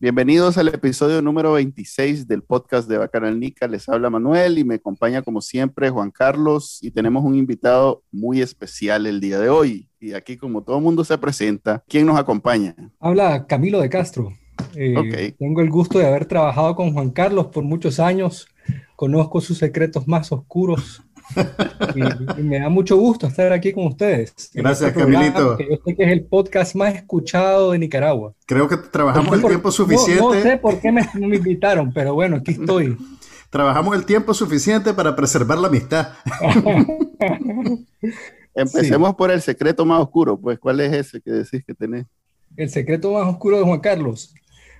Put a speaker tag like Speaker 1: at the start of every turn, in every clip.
Speaker 1: Bienvenidos al episodio número 26 del podcast de Bacanal Nica. Les habla Manuel y me acompaña como siempre Juan Carlos y tenemos un invitado muy especial el día de hoy. Y aquí como todo el mundo se presenta, ¿quién nos acompaña?
Speaker 2: Habla Camilo de Castro. Eh, tengo el gusto de haber trabajado con Juan Carlos por muchos años. Conozco sus secretos más oscuros y, me da mucho gusto estar aquí con ustedes.
Speaker 3: Gracias, este Camilito.
Speaker 2: yo sé que es el podcast más escuchado de Nicaragua.
Speaker 3: Creo que trabajamos el tiempo suficiente.
Speaker 2: No, sé por qué me, me invitaron, pero bueno, aquí estoy.
Speaker 3: Trabajamos el tiempo suficiente para preservar la amistad.
Speaker 1: Empecemos por el secreto más oscuro, pues, ¿cuál es ese que decís que tenés?
Speaker 2: El secreto más oscuro de Juan Carlos.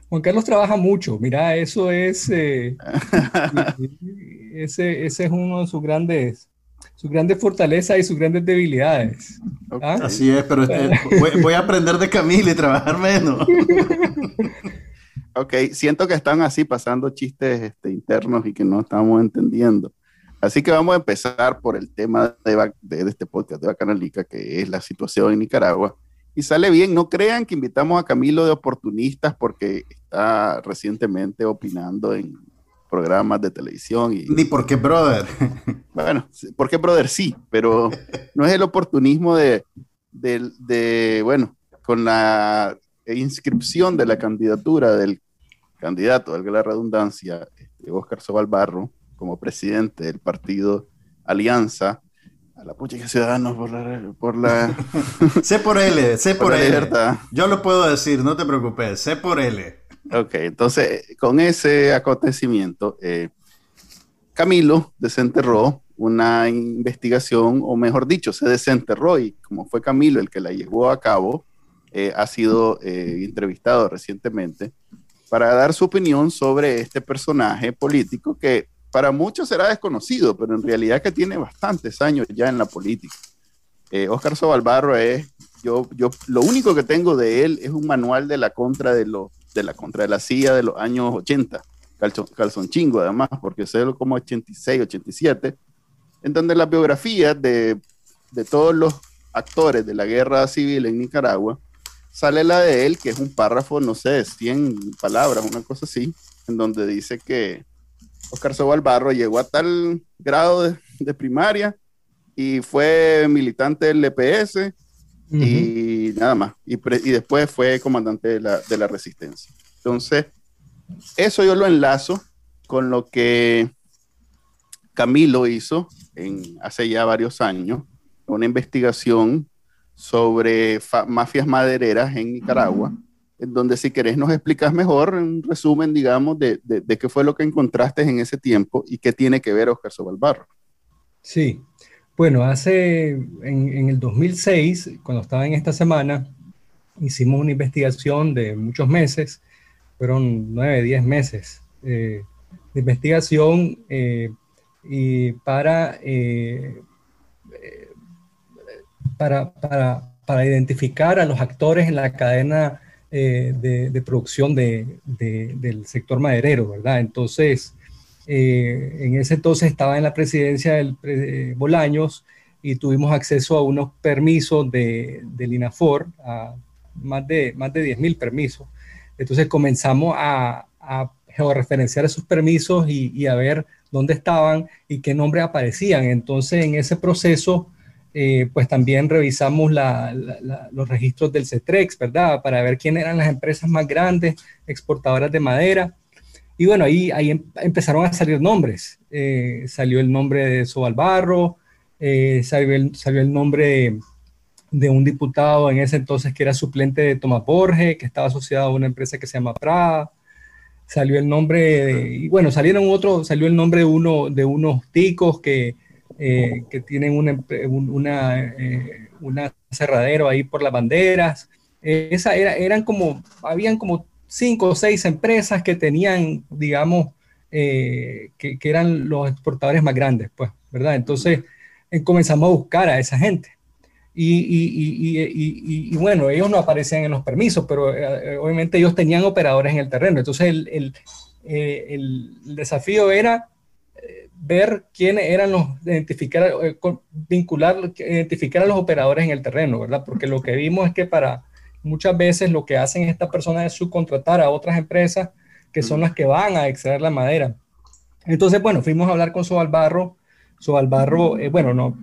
Speaker 2: Juan Carlos trabaja mucho, mira, eso es, eh, ese, ese, es uno de sus grandes, sus grandes fortalezas y sus grandes debilidades.
Speaker 3: ¿Ah? Así es, pero este, voy, a aprender de Camila y trabajar menos.
Speaker 1: ok, siento que están así pasando chistes este, internos y que no estamos entendiendo. Así que vamos a empezar por el tema de, de este podcast de Bacanalica, que es la situación en Nicaragua y sale bien. No crean que invitamos a Camilo de oportunistas porque está recientemente opinando en programas de televisión. Y,
Speaker 3: Ni porque brother.
Speaker 1: Bueno, porque brother sí, pero no es el oportunismo de, de, bueno, con la inscripción de la candidatura del candidato, valga la redundancia, Oscar este, Sobalbarro, como presidente del partido Alianza, a la pucha que ciudadanos por la... Por la...
Speaker 3: sé por L, sé por, L. Yo lo puedo decir, no te preocupes, sé por L.
Speaker 1: Ok, entonces con ese acontecimiento, eh, Camilo desenterró una investigación, o mejor dicho, se desenterró y como fue Camilo el que la llevó a cabo, eh, ha sido eh, entrevistado recientemente para dar su opinión sobre este personaje político que para muchos será desconocido, pero en realidad que tiene bastantes años ya en la política. Eh, Oscar Sobalbarro es, yo, yo, lo único que tengo de él es un manual de la contra de, lo, de la contra de la CIA de los años 80, calzón, chingo además, porque es como 86, 87, en donde las biografías de, de todos los actores de la guerra civil en Nicaragua, sale la de él, que es un párrafo, no sé, 100 palabras, una cosa así, en donde dice que Oscar Sobal Barro llegó a tal grado de, primaria y fue militante del EPS y nada más. Y, después fue comandante de la, de la, resistencia. Entonces, eso yo lo enlazo con lo que Camilo hizo en, hace ya varios años, una investigación sobre mafias madereras en Nicaragua en donde si querés nos explicas mejor un resumen, digamos, de, de, qué fue lo que encontraste en ese tiempo y qué tiene que ver Oscar Sobalbarro.
Speaker 2: Sí, bueno, hace, en, el 2006, cuando estaba en esta semana, hicimos una investigación de muchos meses, fueron nueve, diez meses eh, de investigación eh, y para, eh, para, para, para identificar a los actores en la cadena eh, de, producción de, del sector maderero, ¿verdad? Entonces, eh, en ese entonces estaba en la presidencia del Bolaños y tuvimos acceso a unos permisos de, del INAFOR, más de, más de 10.000 permisos. Entonces comenzamos a, a georreferenciar esos permisos y, a ver dónde estaban y qué nombres aparecían. Entonces, en ese proceso eh, pues también revisamos los registros del CETREX, ¿verdad? Para ver quiénes eran las empresas más grandes exportadoras de madera. Y bueno, ahí, ahí em, empezaron a salir nombres. Eh, salió el nombre de Sobalbarro, eh, salió, el, salió el nombre de, un diputado en ese entonces que era suplente de Tomás Borges, que estaba asociado a una empresa que se llama Prada. Salió el nombre, y bueno, salieron otro, salió el nombre de, uno, de unos ticos que, eh, que tienen una, una, eh, cerradero ahí por las banderas. Esa era, eran como, habían como cinco o seis empresas que tenían, digamos, que, que, eran los exportadores más grandes, pues, ¿verdad? Entonces comenzamos a buscar a esa gente. Y, bueno, ellos no aparecían en los permisos, pero eh, eh, obviamente ellos tenían operadores en el terreno. Entonces el, eh, desafío era ver quiénes eran los, identificar, vincular, identificar a los operadores en el terreno, ¿verdad? Porque lo que vimos es que para muchas veces lo que hacen estas personas es subcontratar a otras empresas que son las que van a extraer la madera. Entonces, bueno, fuimos a hablar con Sobalbarro Sobalbarro, eh, bueno, no.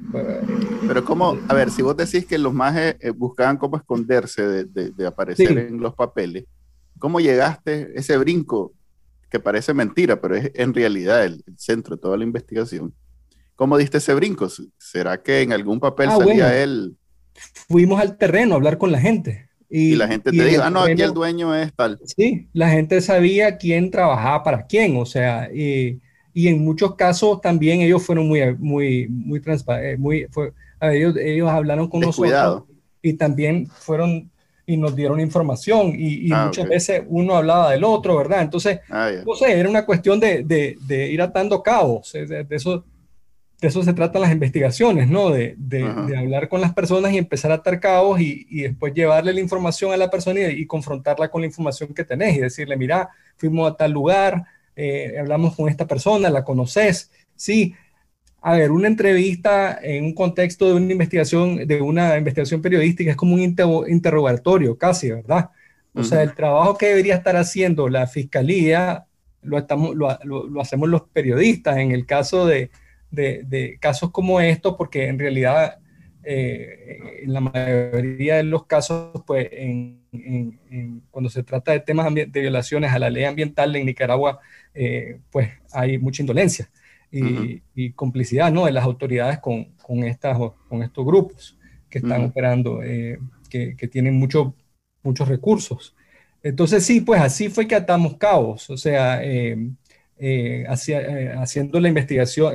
Speaker 1: Pero como, a ver, si vos decís que los más eh, buscaban cómo esconderse de, aparecer en los papeles, ¿cómo llegaste ese brinco que parece mentira, pero es en realidad el, centro de toda la investigación? ¿Cómo diste ese brinco? ¿Será que en algún papel ah, salía él?
Speaker 2: Fuimos al terreno a hablar con la gente.
Speaker 1: Y, la gente te dijo, ah, no, aquí el dueño es tal.
Speaker 2: Sí, la gente sabía quién trabajaba para quién, o sea, y y en muchos casos también ellos fueron muy, muy, muy transparentes, eh, muy, ellos, ellos hablaron con nosotros y también fueron y nos dieron información y, ah, muchas veces uno hablaba del otro, ¿verdad? Entonces, ah, no sé, era una cuestión de, de, ir atando cabos, de, eso, de eso se tratan las investigaciones, ¿no? De, hablar con las personas y empezar a atar cabos y, y después llevarle la información a la persona y, y, confrontarla con la información que tenés y decirle, mira, fuimos a tal lugar, eh, hablamos con esta persona, la conoces, sí. A ver, una entrevista en un contexto de una investigación, de una investigación periodística es como un interrogatorio casi, ¿verdad? O sea, el trabajo que debería estar haciendo la fiscalía lo, estamos, lo, lo, hacemos los periodistas en el caso de, de, de casos como estos, porque en realidad eh, en la mayoría de los casos, pues en, cuando se trata de temas de violaciones a la ley ambiental en Nicaragua, eh, pues hay mucha indolencia y, complicidad ¿no? de las autoridades con, con, estas, con estos grupos que están operando, eh, que, que, tienen mucho, muchos recursos. Entonces sí, pues así fue que atamos cabos, o sea, haciendo la investigación,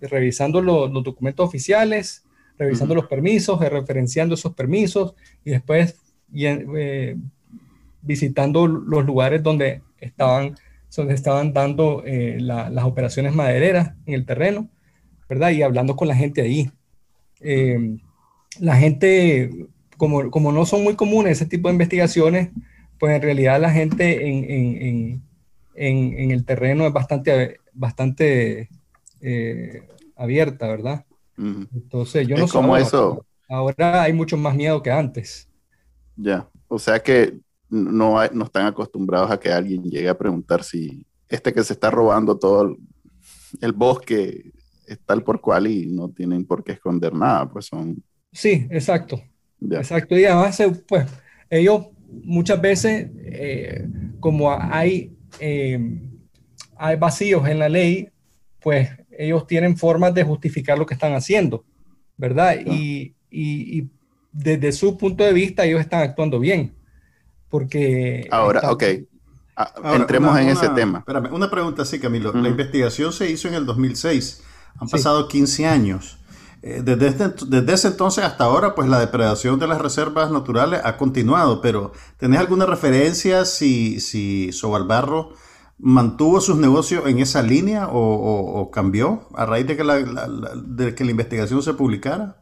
Speaker 2: revisando los documentos oficiales, revisando los permisos, referenciando esos permisos y después eh, visitando los lugares donde estaban, donde estaban dando eh, las operaciones madereras en el terreno, ¿verdad? Y hablando con la gente ahí. Em, la gente, como, como no son muy comunes ese tipo de investigaciones, pues en realidad la gente en, en, en, en el terreno es bastante, bastante eh, abierta, ¿verdad? Entonces, yo no
Speaker 1: sé. como eso.
Speaker 2: Ahora hay mucho más miedo que antes.
Speaker 1: Ya, o sea que no, no están acostumbrados a que alguien llegue a preguntar si este que se está robando todo el, bosque es tal por cual y no tienen por qué esconder nada, pues son...
Speaker 2: Sí, exacto. Exacto. Y además, eh, pues, ellos muchas veces, eh, como hay, eh, hay vacíos en la ley, pues ellos tienen formas de justificar lo que están haciendo, ¿verdad? Y, y, desde su punto de vista ellos están actuando bien, porque...
Speaker 1: Ahora, ok. Ah, entremos en ese tema.
Speaker 3: Espérame, una pregunta sí, Camilo. La investigación se hizo en el 2006. Han pasado 15 años. Eh, desde, este, desde, ese entonces hasta ahora, pues la depredación de las reservas naturales ha continuado, pero ¿tenés alguna referencia si, si Sobalbarro mantuvo sus negocios en esa línea o, cambió a raíz de que la, de que la investigación se publicara?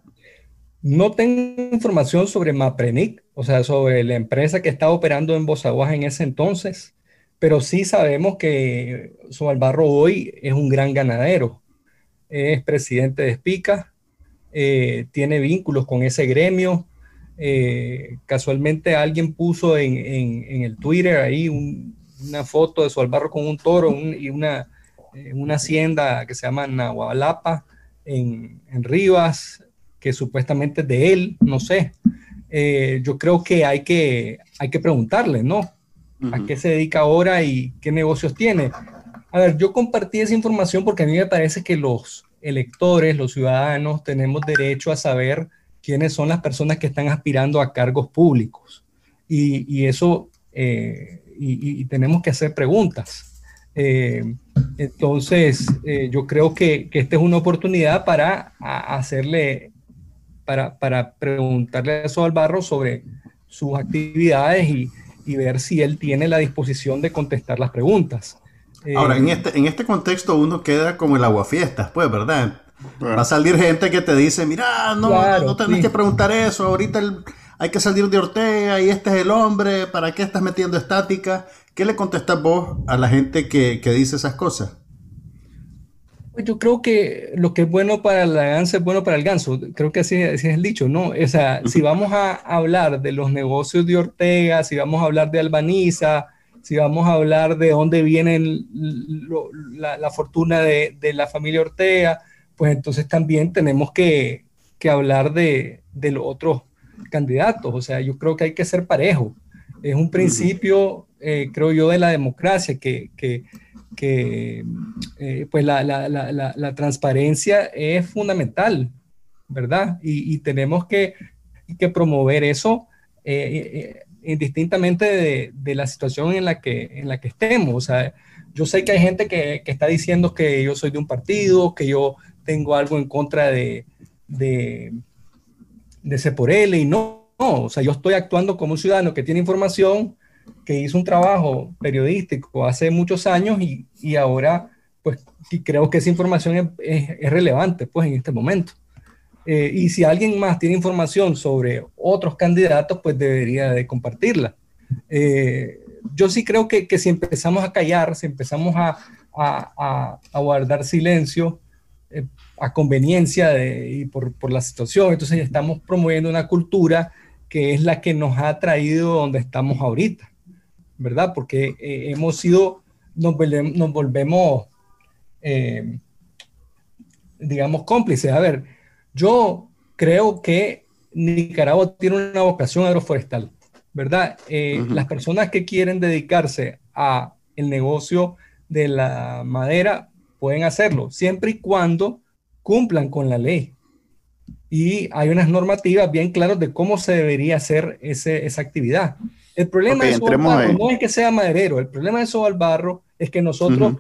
Speaker 2: No tengo información sobre Maprenic, o sea, sobre la empresa que estaba operando en Bozaguas en ese entonces, pero sí sabemos que Sobalbarro hoy es un gran ganadero. Es presidente de Espica, eh, tiene vínculos con ese gremio. Eh, casualmente alguien puso en, en el Twitter ahí un, una foto de su albarro con un toro y una, eh, una hacienda que se llama Nahualapa en, en Rivas, que supuestamente es de él, no sé. Eh, yo creo que hay que, hay que preguntarle, ¿no? ¿A qué se dedica ahora y qué negocios tiene? A ver, yo compartí esa información porque a mí me parece que los electores, los ciudadanos, tenemos derecho a saber quiénes son las personas que están aspirando a cargos públicos. Y, y eso eh, y, tenemos que hacer preguntas. Eh, entonces, eh, yo creo que, esta es una oportunidad para hacerle, para, para preguntarle a Barro sobre sus actividades y, y ver si él tiene la disposición de contestar las preguntas.
Speaker 3: Ahora, en, este, en este contexto uno queda como el aguafiestas, pues, ¿verdad? Va a salir gente que te dice, mira, no, no, tenés que preguntar eso, ahorita hay que salir de Ortega y este es el hombre, ¿para qué estás metiendo estática? ¿Qué le contestas vos a la gente que, que dice esas cosas?
Speaker 2: Pues yo creo que lo que es bueno para la ganso es bueno para el ganso. Creo que así, es el dicho, ¿no? O sea, si vamos a hablar de los negocios de Ortega, si vamos a hablar de Albaniza, si vamos a hablar de dónde viene la, fortuna de, de, la familia Ortega, pues entonces también tenemos que, que hablar de, de, los otros candidatos. O sea, yo creo que hay que ser parejo. Es un principio, eh, creo yo, de la democracia que, que que eh, pues la, la, la, la, transparencia es fundamental, ¿verdad? Y, y tenemos que, que, promover eso eh, indistintamente de, de, la situación en la, que, en la que estemos. O sea, yo sé que hay gente que, que, está diciendo que yo soy de un partido, que yo tengo algo en contra de, de, de por él y no, no, o sea, yo estoy actuando como un ciudadano que tiene información que hizo un trabajo periodístico hace muchos años y, y ahora, pues, creo que esa información es, es, relevante, pues, en este momento. Eh, y si alguien más tiene información sobre otros candidatos, pues debería de compartirla. Eh, yo sí creo que, que, si empezamos a callar, si empezamos a, a, a, guardar silencio eh, a conveniencia de, y por, por la situación, entonces estamos promoviendo una cultura que es la que nos ha traído donde estamos ahorita. ¿verdad? Porque eh, hemos sido, nos, volvemos, eh, digamos, cómplices. A ver, yo creo que Nicaragua tiene una vocación agroforestal, ¿verdad? Eh, las personas que quieren dedicarse a el negocio de la madera pueden hacerlo, siempre y cuando cumplan con la ley. Y hay unas normativas bien claras de cómo se debería hacer ese, esa actividad. El problema de Sobalbarro no es que sea maderero, el problema de Sobalbarro es que nosotros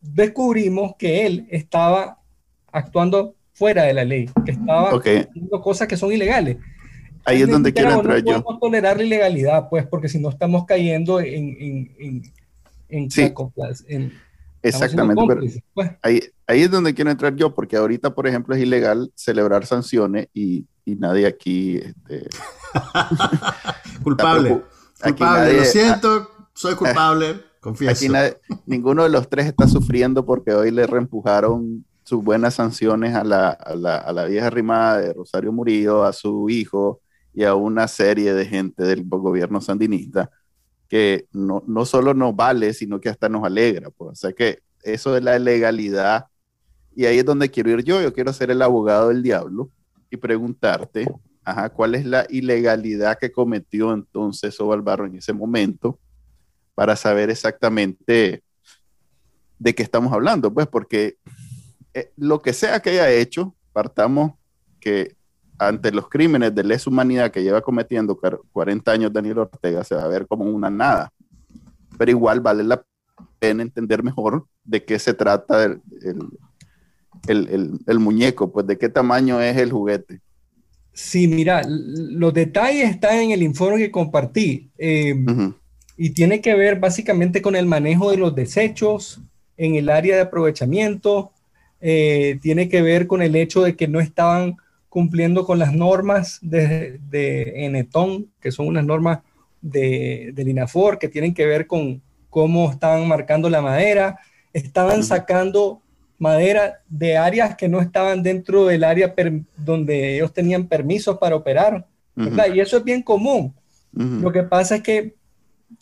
Speaker 2: descubrimos que él estaba actuando fuera de la ley, que estaba haciendo cosas que son ilegales.
Speaker 1: Ahí es donde quiero entrar
Speaker 2: yo. No podemos tolerar la ilegalidad, pues, porque si no estamos cayendo en... en, en,
Speaker 1: sí. Exactamente, pero pues. ahí, ahí es donde quiero entrar yo, porque ahorita, por ejemplo, es ilegal celebrar sanciones y, y nadie aquí... Este,
Speaker 3: Culpable. Culpable, lo siento, soy culpable, confieso.
Speaker 1: Aquí ninguno de los tres está sufriendo porque hoy le reempujaron sus buenas sanciones a la, a la, a la vieja rimada de Rosario Murillo, a su hijo y a una serie de gente del gobierno sandinista que no, no solo nos vale, sino que hasta nos alegra. Pues. O sea que eso de la legalidad, y ahí es donde quiero ir yo, yo quiero ser el abogado del diablo y preguntarte, Ajá, ¿cuál es la ilegalidad que cometió entonces Ovalbarro en ese momento para saber exactamente de qué estamos hablando? Pues porque eh, lo que sea que haya hecho, partamos que ante los crímenes de lesa humanidad que lleva cometiendo 40 años Daniel Ortega, se va a ver como una nada. Pero igual vale la pena entender mejor de qué se trata el, el, el muñeco, pues de qué tamaño es el juguete.
Speaker 2: Sí, mira, los detalles están en el informe que compartí em, y tiene que ver básicamente con el manejo de los desechos en el área de aprovechamiento, eh, tiene que ver con el hecho de que no estaban cumpliendo con las normas de, de Enetón, que son unas normas de, del INAFOR, que tienen que ver con cómo estaban marcando la madera, estaban sacando madera de áreas que no estaban dentro del área donde ellos tenían permisos para operar, Y eso es bien común. Lo que pasa es que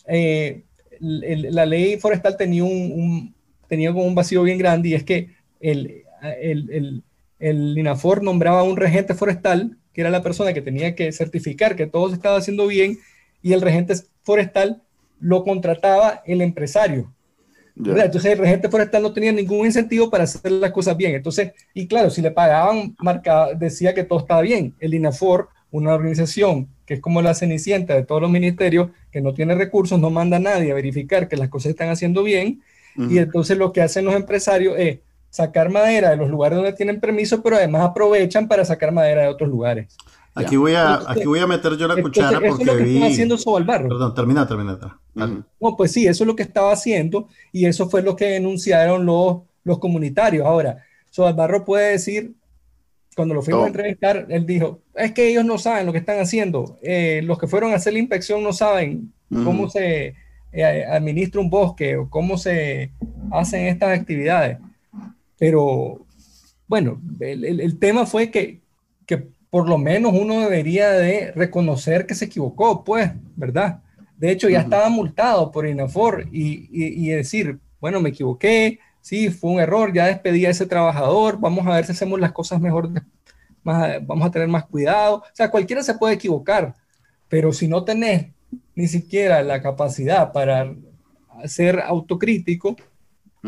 Speaker 2: eh, la ley forestal tenía un, tenía como un vacío bien grande y es que el, el, el, INAFOR nombraba un regente forestal, que era la persona que tenía que certificar que todo se estaba haciendo bien, y el regente forestal lo contrataba el empresario. Entonces el regente forestal no tenía ningún incentivo para hacer las cosas bien. Entonces, y claro, si le pagaban, marcaba, decía que todo estaba bien. El INAFOR, una organización que es como la cenicienta de todos los ministerios, que no tiene recursos, no manda a nadie a verificar que las cosas están haciendo bien. Y entonces lo que hacen los empresarios es sacar madera de los lugares donde tienen permiso, pero además aprovechan para sacar madera de otros lugares.
Speaker 3: Aquí voy a, aquí voy a meter yo la cuchara porque
Speaker 2: eso es lo que
Speaker 3: vi...
Speaker 2: estaba haciendo Sobalbarro.
Speaker 3: Perdón, termina, termina.
Speaker 2: No, pues sí, eso es lo que estaba haciendo y eso fue lo que denunciaron los, los comunitarios. Ahora, Sobalbarro puede decir, cuando lo fuimos a entrevistar, él dijo, es que ellos no saben lo que están haciendo. Eh, los que fueron a hacer la inspección no saben cómo se eh, administra un bosque o cómo se hacen estas actividades. Pero bueno, el, el, tema fue que, que, por lo menos uno debería de reconocer que se equivocó, pues, ¿verdad? De hecho, ya estaba multado por INAFOR y, y, y, decir, bueno, me equivoqué, sí, fue un error, ya despedí a ese trabajador, vamos a ver si hacemos las cosas mejor, más, vamos a tener más cuidado. O sea, cualquiera se puede equivocar, pero si no tenés ni siquiera la capacidad para ser autocrítico,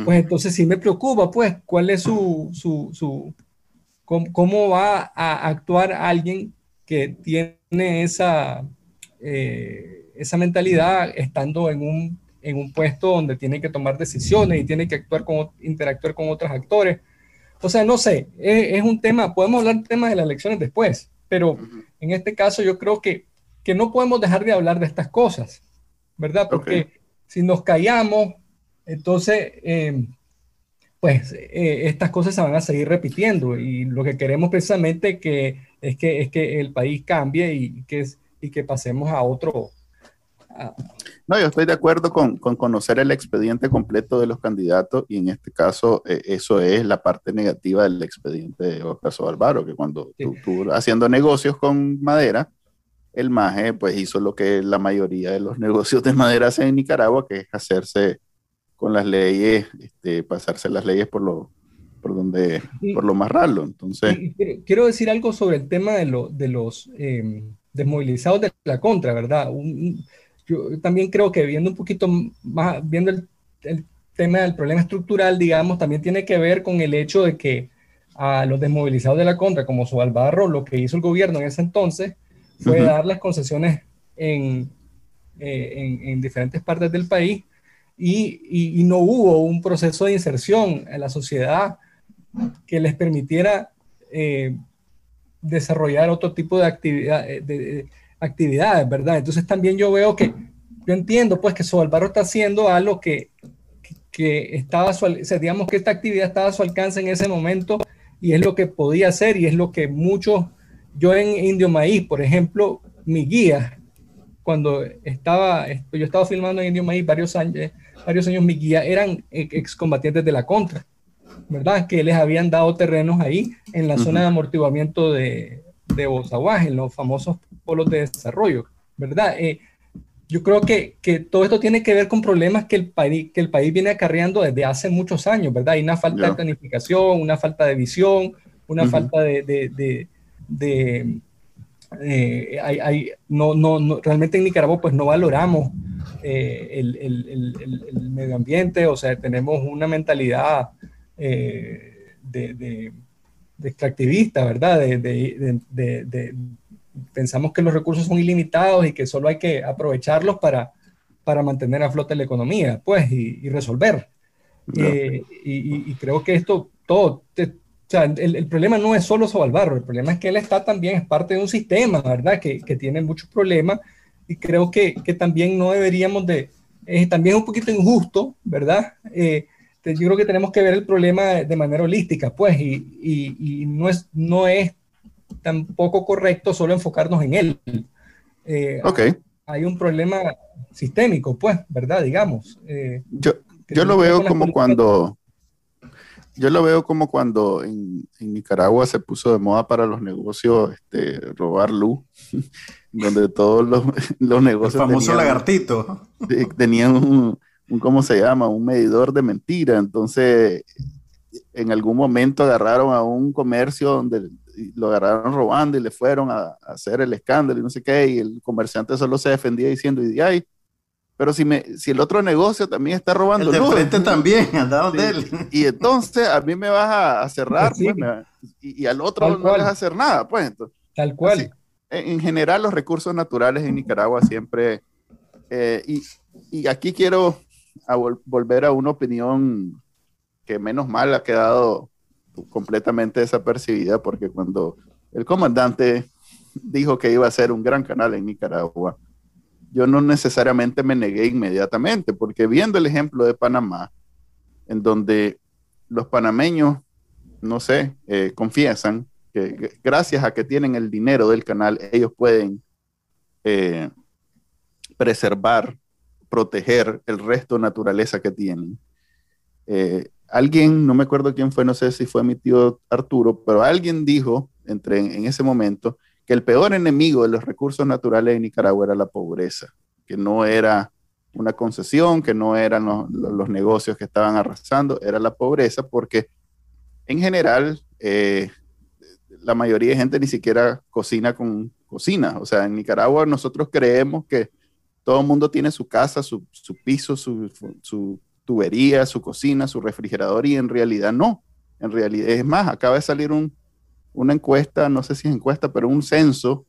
Speaker 2: pues entonces sí me preocupa, pues, cuál es su, su, su cómo, va a actuar alguien que tiene esa, eh, esa mentalidad estando en un, en un puesto donde tiene que tomar decisiones y tiene que actuar con, interactuar con otros actores. O sea, no sé, es, es un tema, podemos hablar del tema de las elecciones después, pero en este caso yo creo que, que no podemos dejar de hablar de estas cosas, ¿verdad? Porque okay. si nos callamos, entonces, eh, pues eh, estas cosas se van a seguir repitiendo y lo que queremos precisamente que, es, que, es que el país cambie y que, y que pasemos a otro. A...
Speaker 1: No, yo estoy de acuerdo con, con, conocer el expediente completo de los candidatos y en este caso eh, eso es la parte negativa del expediente de Oscar Álvaro, que cuando sí. tú, tú haciendo negocios con madera, el MAGE pues hizo lo que la mayoría de los negocios de madera hacen en Nicaragua, que es hacerse con las leyes, este, pasarse las leyes por lo, por donde, por lo más raro. Entonces.
Speaker 2: Quiero decir algo sobre el tema de, lo, de los eh, desmovilizados de la contra, ¿verdad? Un, yo también creo que viendo un poquito más, viendo el, el, tema del problema estructural, digamos, también tiene que ver con el hecho de que a los desmovilizados de la contra, como Sobalbarro, lo que hizo el gobierno en ese entonces fue uh -huh. darles concesiones en, eh, en, en diferentes partes del país y, y, y, no hubo un proceso de inserción en la sociedad que les permitiera eh, desarrollar otro tipo de, actividad, de, de, actividades, ¿verdad? Entonces también yo veo que, yo entiendo pues que Sobalbarro está haciendo algo que, que, que estaba, su, o sea, digamos que esta actividad estaba a su alcance en ese momento y es lo que podía hacer y es lo que muchos, yo en Indio Maíz, por ejemplo, mi guía, cuando estaba, yo estaba filmando en Indio Maíz varios años, varios años mi guía eran excombatientes de la contra, ¿verdad? Que les habían dado terrenos ahí en la uh -huh. zona de amortiguamiento de, de Bozaguaje, en los famosos polos de desarrollo, ¿verdad? Eh, yo creo que, que, todo esto tiene que ver con problemas que el, país, que el país viene acarreando desde hace muchos años, ¿verdad? Hay una falta yeah. de planificación, una falta de visión, una uh -huh. falta de, de, de, de eh, hay, hay, no, no, no, realmente en Nicaragua pues no valoramos eh, el, el, el, el, medio ambiente, o sea, tenemos una mentalidad eh, de, de, de, extractivista, ¿verdad? De, pensamos que los recursos son ilimitados y que solo hay que aprovecharlos para, para mantener a flote la economía, pues, y, y resolver. No. Eh, y, y, creo que esto, todo, te, sea, el, el, problema no es solo Sobalbarro, el problema es que él está también, es parte de un sistema, ¿verdad? Que, que tiene muchos problemas y creo que, que también no deberíamos de, eh, también es un poquito injusto, ¿verdad? Eh, yo creo que tenemos que ver el problema de manera holística, pues, y, y, y no, es, no es tampoco correcto solo enfocarnos en él.
Speaker 1: Eh, okay.
Speaker 2: Hay un problema sistémico, pues, ¿verdad? Digamos. Eh,
Speaker 1: yo yo lo veo como cuando yo lo veo como cuando en, en, Nicaragua se puso de moda para los negocios este, robar luz, donde todos los, los negocios.
Speaker 3: El famoso tenían, lagartito.
Speaker 1: Tenían un, un, ¿cómo se llama? Un medidor de mentira. Entonces, en algún momento agarraron a un comercio donde lo agarraron robando y le fueron a, a hacer el escándalo y no sé qué, y el comerciante solo se defendía diciendo, y ay, pero si, me, si el otro negocio también está robando
Speaker 3: el de luz, frente también, sí. él.
Speaker 1: Y entonces a mí me vas a, a cerrar sí. pues, me, y, y, al otro Tal no cual. vas a hacer nada, pues. Entonces,
Speaker 2: Tal cual. Así,
Speaker 1: en general, los recursos naturales en Nicaragua siempre. Eh, y, y, aquí quiero a vol volver a una opinión que menos mal ha quedado completamente desapercibida, porque cuando el comandante dijo que iba a ser un gran canal en Nicaragua, yo no necesariamente me negué inmediatamente, porque viendo el ejemplo de Panamá, en donde los panameños, no sé, eh, confiesan que, gracias a que tienen el dinero del canal, ellos pueden eh, preservar, proteger el resto de naturaleza que tienen. Eh, alguien, no me acuerdo quién fue, no sé si fue mi tío Arturo, pero alguien dijo entre, en ese momento que el peor enemigo de los recursos naturales de Nicaragua era la pobreza, que no era una concesión, que no eran los, negocios que estaban arrasando, era la pobreza, porque en general eh, la mayoría de gente ni siquiera cocina con cocina. O sea, en Nicaragua nosotros creemos que todo el mundo tiene su casa, su, piso, su, su, tubería, su cocina, su refrigerador, y en realidad no. En realidad, es más, acaba de salir un, una encuesta, no sé si es encuesta, pero un censo,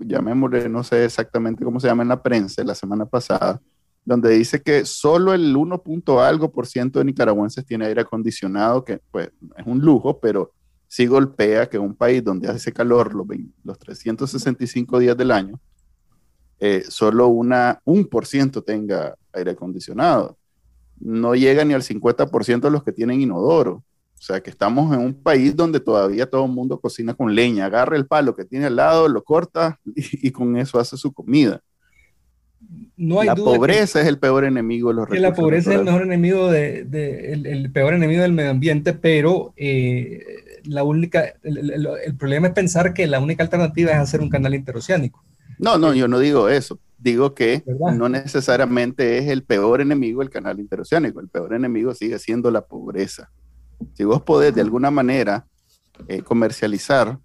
Speaker 1: llamémosle, no sé exactamente cómo se llama en la prensa, la semana pasada, donde dice que solo el 1. algo por ciento de nicaragüenses tiene aire acondicionado, que pues es un lujo, pero sí golpea que un país donde hace calor los, los 365 días del año, eh, solo una, un por ciento tenga aire acondicionado. No llega ni al 50% de los que tienen inodoro. O sea, que estamos en un país donde todavía todo el mundo cocina con leña, agarra el palo que tiene al lado, lo corta y, con eso hace su comida. No hay la pobreza es el peor enemigo de los
Speaker 2: recursos. La pobreza es el mejor enemigo de, el, peor enemigo del medio ambiente, pero eh, la única, el, problema es pensar que la única alternativa es hacer un canal interoceánico.
Speaker 1: No, no, yo no digo eso. Digo que no necesariamente es el peor enemigo el canal interoceánico. El peor enemigo sigue siendo la pobreza. Si vos podés de alguna manera eh, comercializar,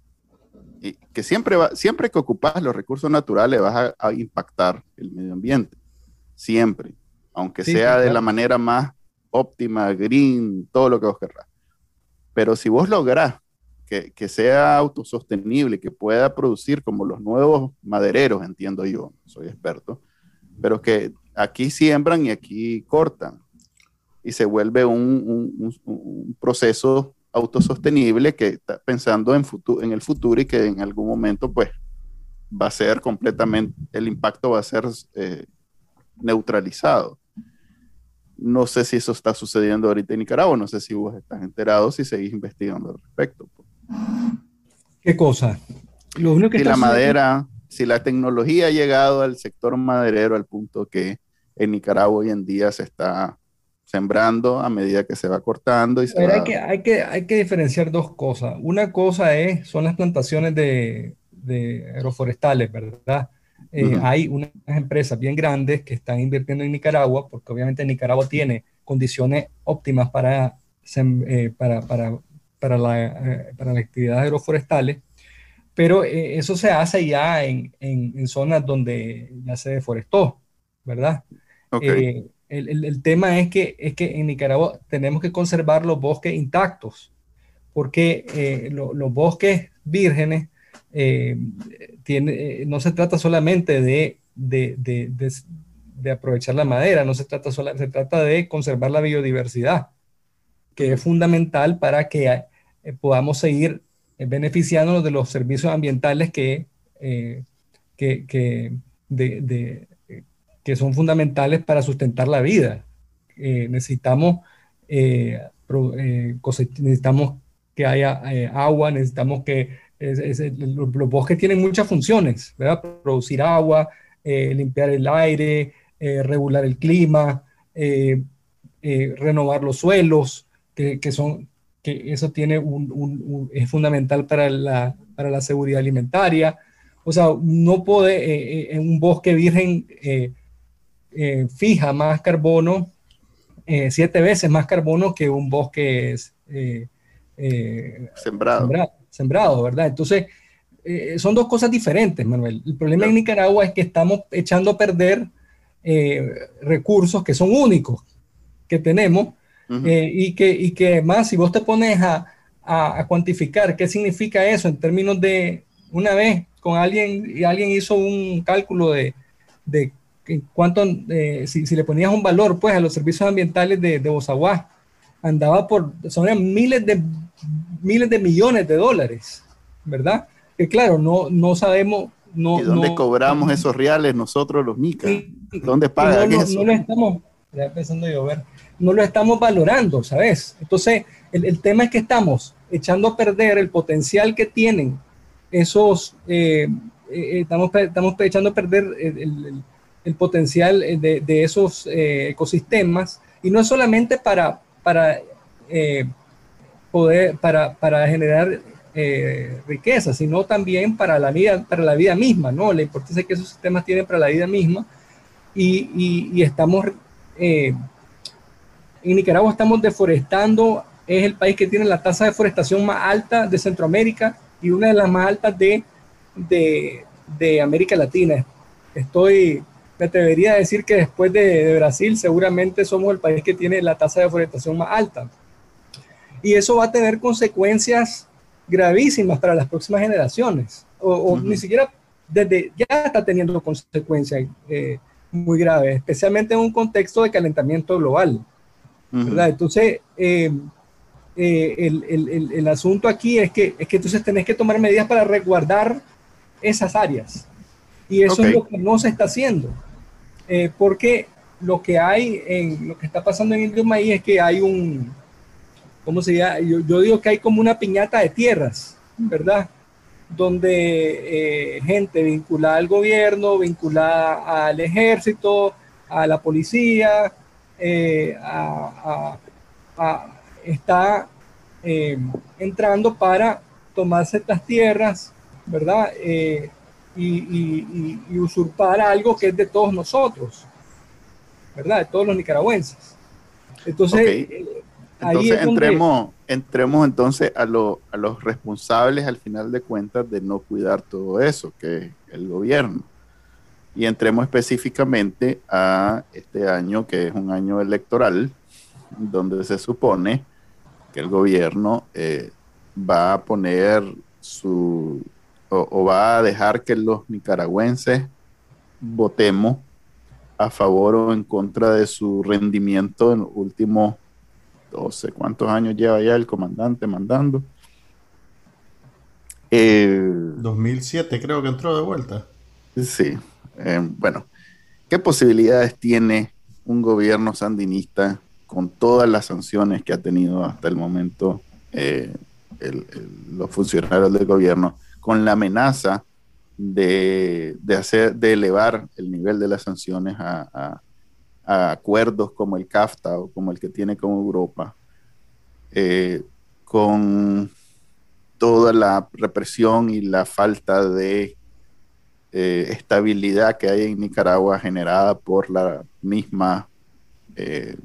Speaker 1: y que siempre, va, siempre que ocupas los recursos naturales vas a, impactar el medio ambiente, siempre, aunque sea de la manera más óptima, green, todo lo que vos querrás. Pero si vos lográs que, que, sea autosostenible, que pueda producir como los nuevos madereros, entiendo yo, soy experto, pero que aquí siembran y aquí cortan, y se vuelve un, proceso autosostenible que está pensando en, en el futuro y que en algún momento pues va a ser completamente, el impacto va a ser eh, neutralizado. No sé si eso está sucediendo ahorita en Nicaragua, no sé si vos estás enterado, si seguís investigando al respecto.
Speaker 2: ¿Qué cosa?
Speaker 1: Lo que si la madera, si la tecnología ha llegado al sector maderero al punto que en Nicaragua hoy en día se está sembrando a medida que se va cortando. Y
Speaker 2: hay, que, hay, que, hay que diferenciar dos cosas. Una cosa es, son las plantaciones de, de aeroforestales, ¿verdad? Eh, hay unas empresas bien grandes que están invirtiendo en Nicaragua, porque obviamente Nicaragua tiene condiciones óptimas para, eh, para, para, para, la, eh, para las actividades aeroforestales, pero eso se hace ya en, en, en, zonas donde ya se deforestó, ¿verdad? Okay. El, tema es que, es que en Nicaragua tenemos que conservar los bosques intactos, porque eh, los bosques vírgenes eh, eh, no se trata solamente de, de, aprovechar la madera, no se trata, sola, se trata de conservar la biodiversidad, que es fundamental para que podamos seguir beneficiándonos de los servicios ambientales que, que, que de, que son fundamentales para sustentar la vida. Eh, necesitamos, eh, eh, necesitamos que haya agua, necesitamos que los, bosques tienen muchas funciones, ¿verdad? Producir agua, limpiar el aire, regular el clima, renovar los suelos, que, son, que eso tiene un, es fundamental para la, para la seguridad alimentaria. O sea, no puede en un bosque virgen fija más carbono, eh, siete veces más carbono que un bosque es, eh,
Speaker 1: sembrado.
Speaker 2: sembrado. ¿verdad? Entonces, son dos cosas diferentes, Manuel. El problema en Nicaragua es que estamos echando a perder recursos que son únicos que tenemos y, que, y que además, si vos te pones a, a, cuantificar qué significa eso en términos de, una vez con alguien, y alguien hizo un cálculo de, de cuánto, eh, si, le ponías un valor pues a los servicios ambientales de, de Bozaguá, andaba por, son miles de, miles de millones de dólares, ¿verdad? que claro, no, no sabemos... No,
Speaker 1: ¿Y dónde cobramos esos reales nosotros los micas? ¿Dónde pagan
Speaker 2: no,
Speaker 1: eso?
Speaker 2: No lo estamos, ya pensando yo, ver, no lo estamos valorando, ¿sabes? Entonces, el, el, tema es que estamos echando a perder el potencial que tienen esos, eh, eh, estamos, estamos echando a perder el, el, el potencial de, de esos eh, ecosistemas, y no es solamente para, para poder, para, para generar eh, riqueza, sino también para la, vida, para la vida misma, ¿no? La importancia que esos sistemas tienen para la vida misma. Y, y, y estamos, eh, en Nicaragua estamos deforestando, es el país que tiene la tasa de deforestación más alta de Centroamérica y una de las más altas de, de, de América Latina. Estoy, me atrevería a decir que después de, de Brasil seguramente somos el país que tiene la tasa de deforestación más alta. Y eso va a tener consecuencias gravísimas para las próximas generaciones, o, o uh -huh. ni siquiera desde ya está teniendo consecuencias eh, muy graves, especialmente en un contexto de calentamiento global. Uh -huh. ¿verdad? Entonces, eh, eh, el, el, el, asunto aquí es que, es que entonces tenés que tomar medidas para resguardar esas áreas. Y eso okay. es lo que no se está haciendo. Eh, porque lo que hay, en, lo que está pasando en Indio Maíz es que hay un, ¿cómo se llama? Yo, yo, digo que hay como una piñata de tierras, ¿verdad? Donde eh, gente vinculada al gobierno, vinculada al ejército, a la policía, eh, a, a, a, está entrando para tomarse estas tierras, ¿verdad? Eh, y, y, y, usurpar algo que es de todos nosotros, ¿verdad? De todos los nicaragüenses. Entonces,
Speaker 1: okay. Eh, entonces entremos, donde... entremos entonces a, lo, a, los responsables al final de cuentas de no cuidar todo eso, que es el gobierno. Y entremos específicamente a este año, que es un año electoral, donde se supone que el gobierno eh, va a poner su, o, o va a dejar que los nicaragüenses votemos a favor o en contra de su rendimiento en los últimos 12, ¿cuántos años lleva ya el comandante mandando?
Speaker 3: Eh, 2007 creo que entró de vuelta.
Speaker 1: Sí, eh, bueno, ¿qué posibilidades tiene un gobierno sandinista con todas las sanciones que ha tenido hasta el momento eh, el, el, los funcionarios del gobierno, con la amenaza de, de, hacer, de elevar el nivel de las sanciones a, acuerdos como el CAFTA o como el que tiene con Europa, eh, con toda la represión y la falta de eh, estabilidad que hay en Nicaragua generada por la misma, eh,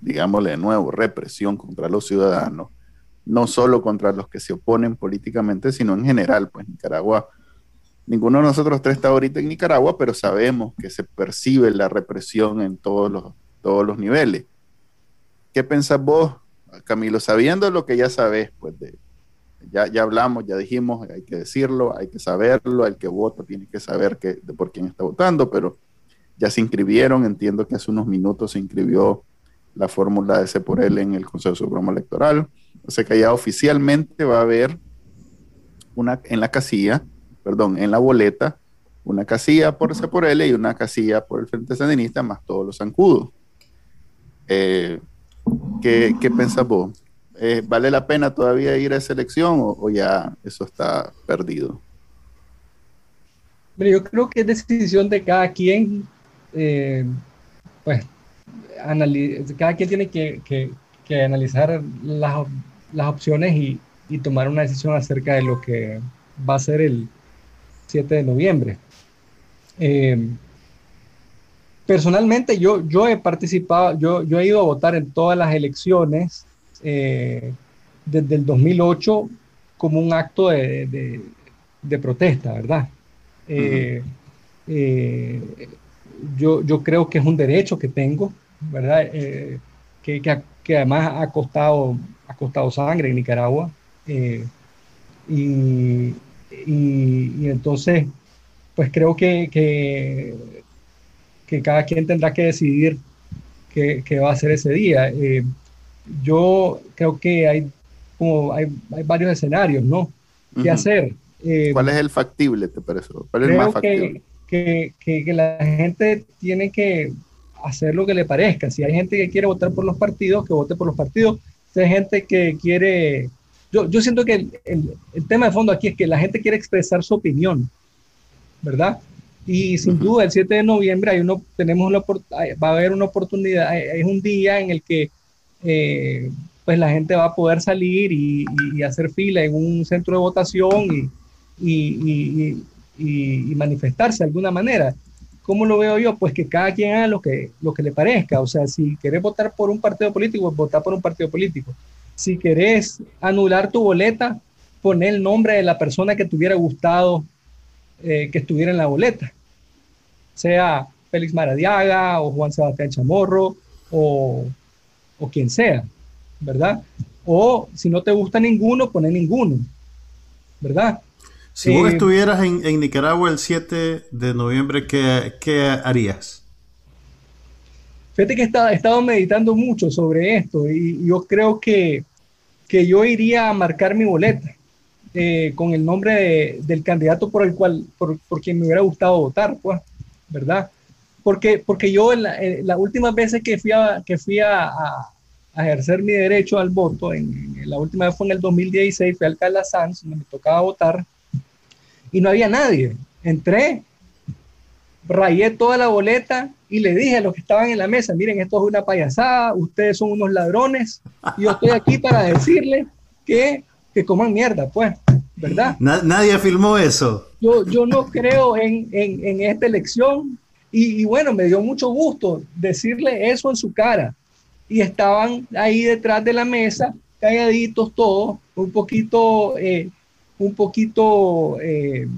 Speaker 1: digámosle de nuevo, represión contra los ciudadanos, no solo contra los que se oponen políticamente, sino en general, pues Nicaragua Ninguno de nosotros tres está ahorita en Nicaragua, pero sabemos que se percibe la represión en todos los, todos los niveles. ¿Qué pensás vos, Camilo, sabiendo lo que ya sabes? Pues de, ya, ya hablamos, ya dijimos, hay que decirlo, hay que saberlo, el que vota tiene que saber que, de por quién está votando, pero ya se inscribieron, entiendo que hace unos minutos se inscribió la fórmula de C por L en el Consejo Supremo Electoral, o sea que ya oficialmente va a haber una en la casilla perdón, en la boleta una casilla por C por L y una casilla por el Frente Sandinista, más todos los zancudos. Eh, ¿qué, ¿Qué pensás vos? Eh, ¿Vale la pena todavía ir a esa elección o, o ya eso está perdido?
Speaker 2: Pero yo creo que es decisión de cada quien, eh, pues, cada quien tiene que, que, que analizar las, las opciones y, y tomar una decisión acerca de lo que va a ser el, 7 de noviembre. Eh, personalmente yo, yo he participado, yo, yo he ido a votar en todas las elecciones eh, desde el 2008 como un acto de, de, de protesta, ¿verdad? Eh, uh -huh. yo, yo creo que es un derecho que tengo, ¿verdad? Que, que, que, además ha costado, ha costado sangre en Nicaragua. y, y, y, entonces, pues creo que, que, que, cada quien tendrá que decidir qué, qué va a hacer ese día. Eh, yo creo que hay, como hay, hay, varios escenarios, ¿no? ¿Qué uh -huh. hacer?
Speaker 1: Eh, ¿Cuál es el factible, te parece? ¿Cuál es el más factible?
Speaker 2: Que, que, que, la gente tiene que hacer lo que le parezca. Si hay gente que quiere votar por los partidos, que vote por los partidos. Hay gente que quiere... Yo, yo siento que el, el, tema de fondo aquí es que la gente quiere expresar su opinión, ¿verdad? Y sin duda, el 7 de noviembre hay uno, tenemos la, va a haber una oportunidad, es un día en el que eh, pues la gente va a poder salir y, hacer fila en un centro de votación y, y, manifestarse de alguna manera. ¿Cómo lo veo yo? Pues que cada quien haga lo que, lo que le parezca. O sea, si querés votar por un partido político, votar por un partido político. Si querés anular tu boleta, poner el nombre de la persona que te hubiera gustado eh, que estuviera en la boleta. Sea Félix Maradiaga o Juan Sebastián Chamorro o, o quien sea, ¿verdad? O si no te gusta ninguno, pone ninguno, ¿verdad?
Speaker 3: Si vos eh, estuvieras en, Nicaragua el 7 de noviembre, ¿qué, harías?
Speaker 2: Fíjate que he estado meditando mucho sobre esto y yo creo que, yo iría a marcar mi boleta eh, con el nombre del candidato por el cual, por, quien me hubiera gustado votar, pues, ¿verdad? Porque, porque yo en, las últimas veces que fui, a, que fui a, ejercer mi derecho al voto, en, la última vez fue en el 2016, fui al Calasanz, donde me tocaba votar, y no había nadie. Entré, rayé toda la boleta y le dije a los que estaban en la mesa, miren, esto es una payasada, ustedes son unos ladrones, y yo estoy aquí para decirles que, que coman mierda, pues, ¿verdad?
Speaker 3: nadie filmó eso.
Speaker 2: Yo, yo no creo en, en, en esta elección y, y, bueno, me dio mucho gusto decirle eso en su cara. Y estaban ahí detrás de la mesa, calladitos todos, un poquito... Eh, un poquito eh,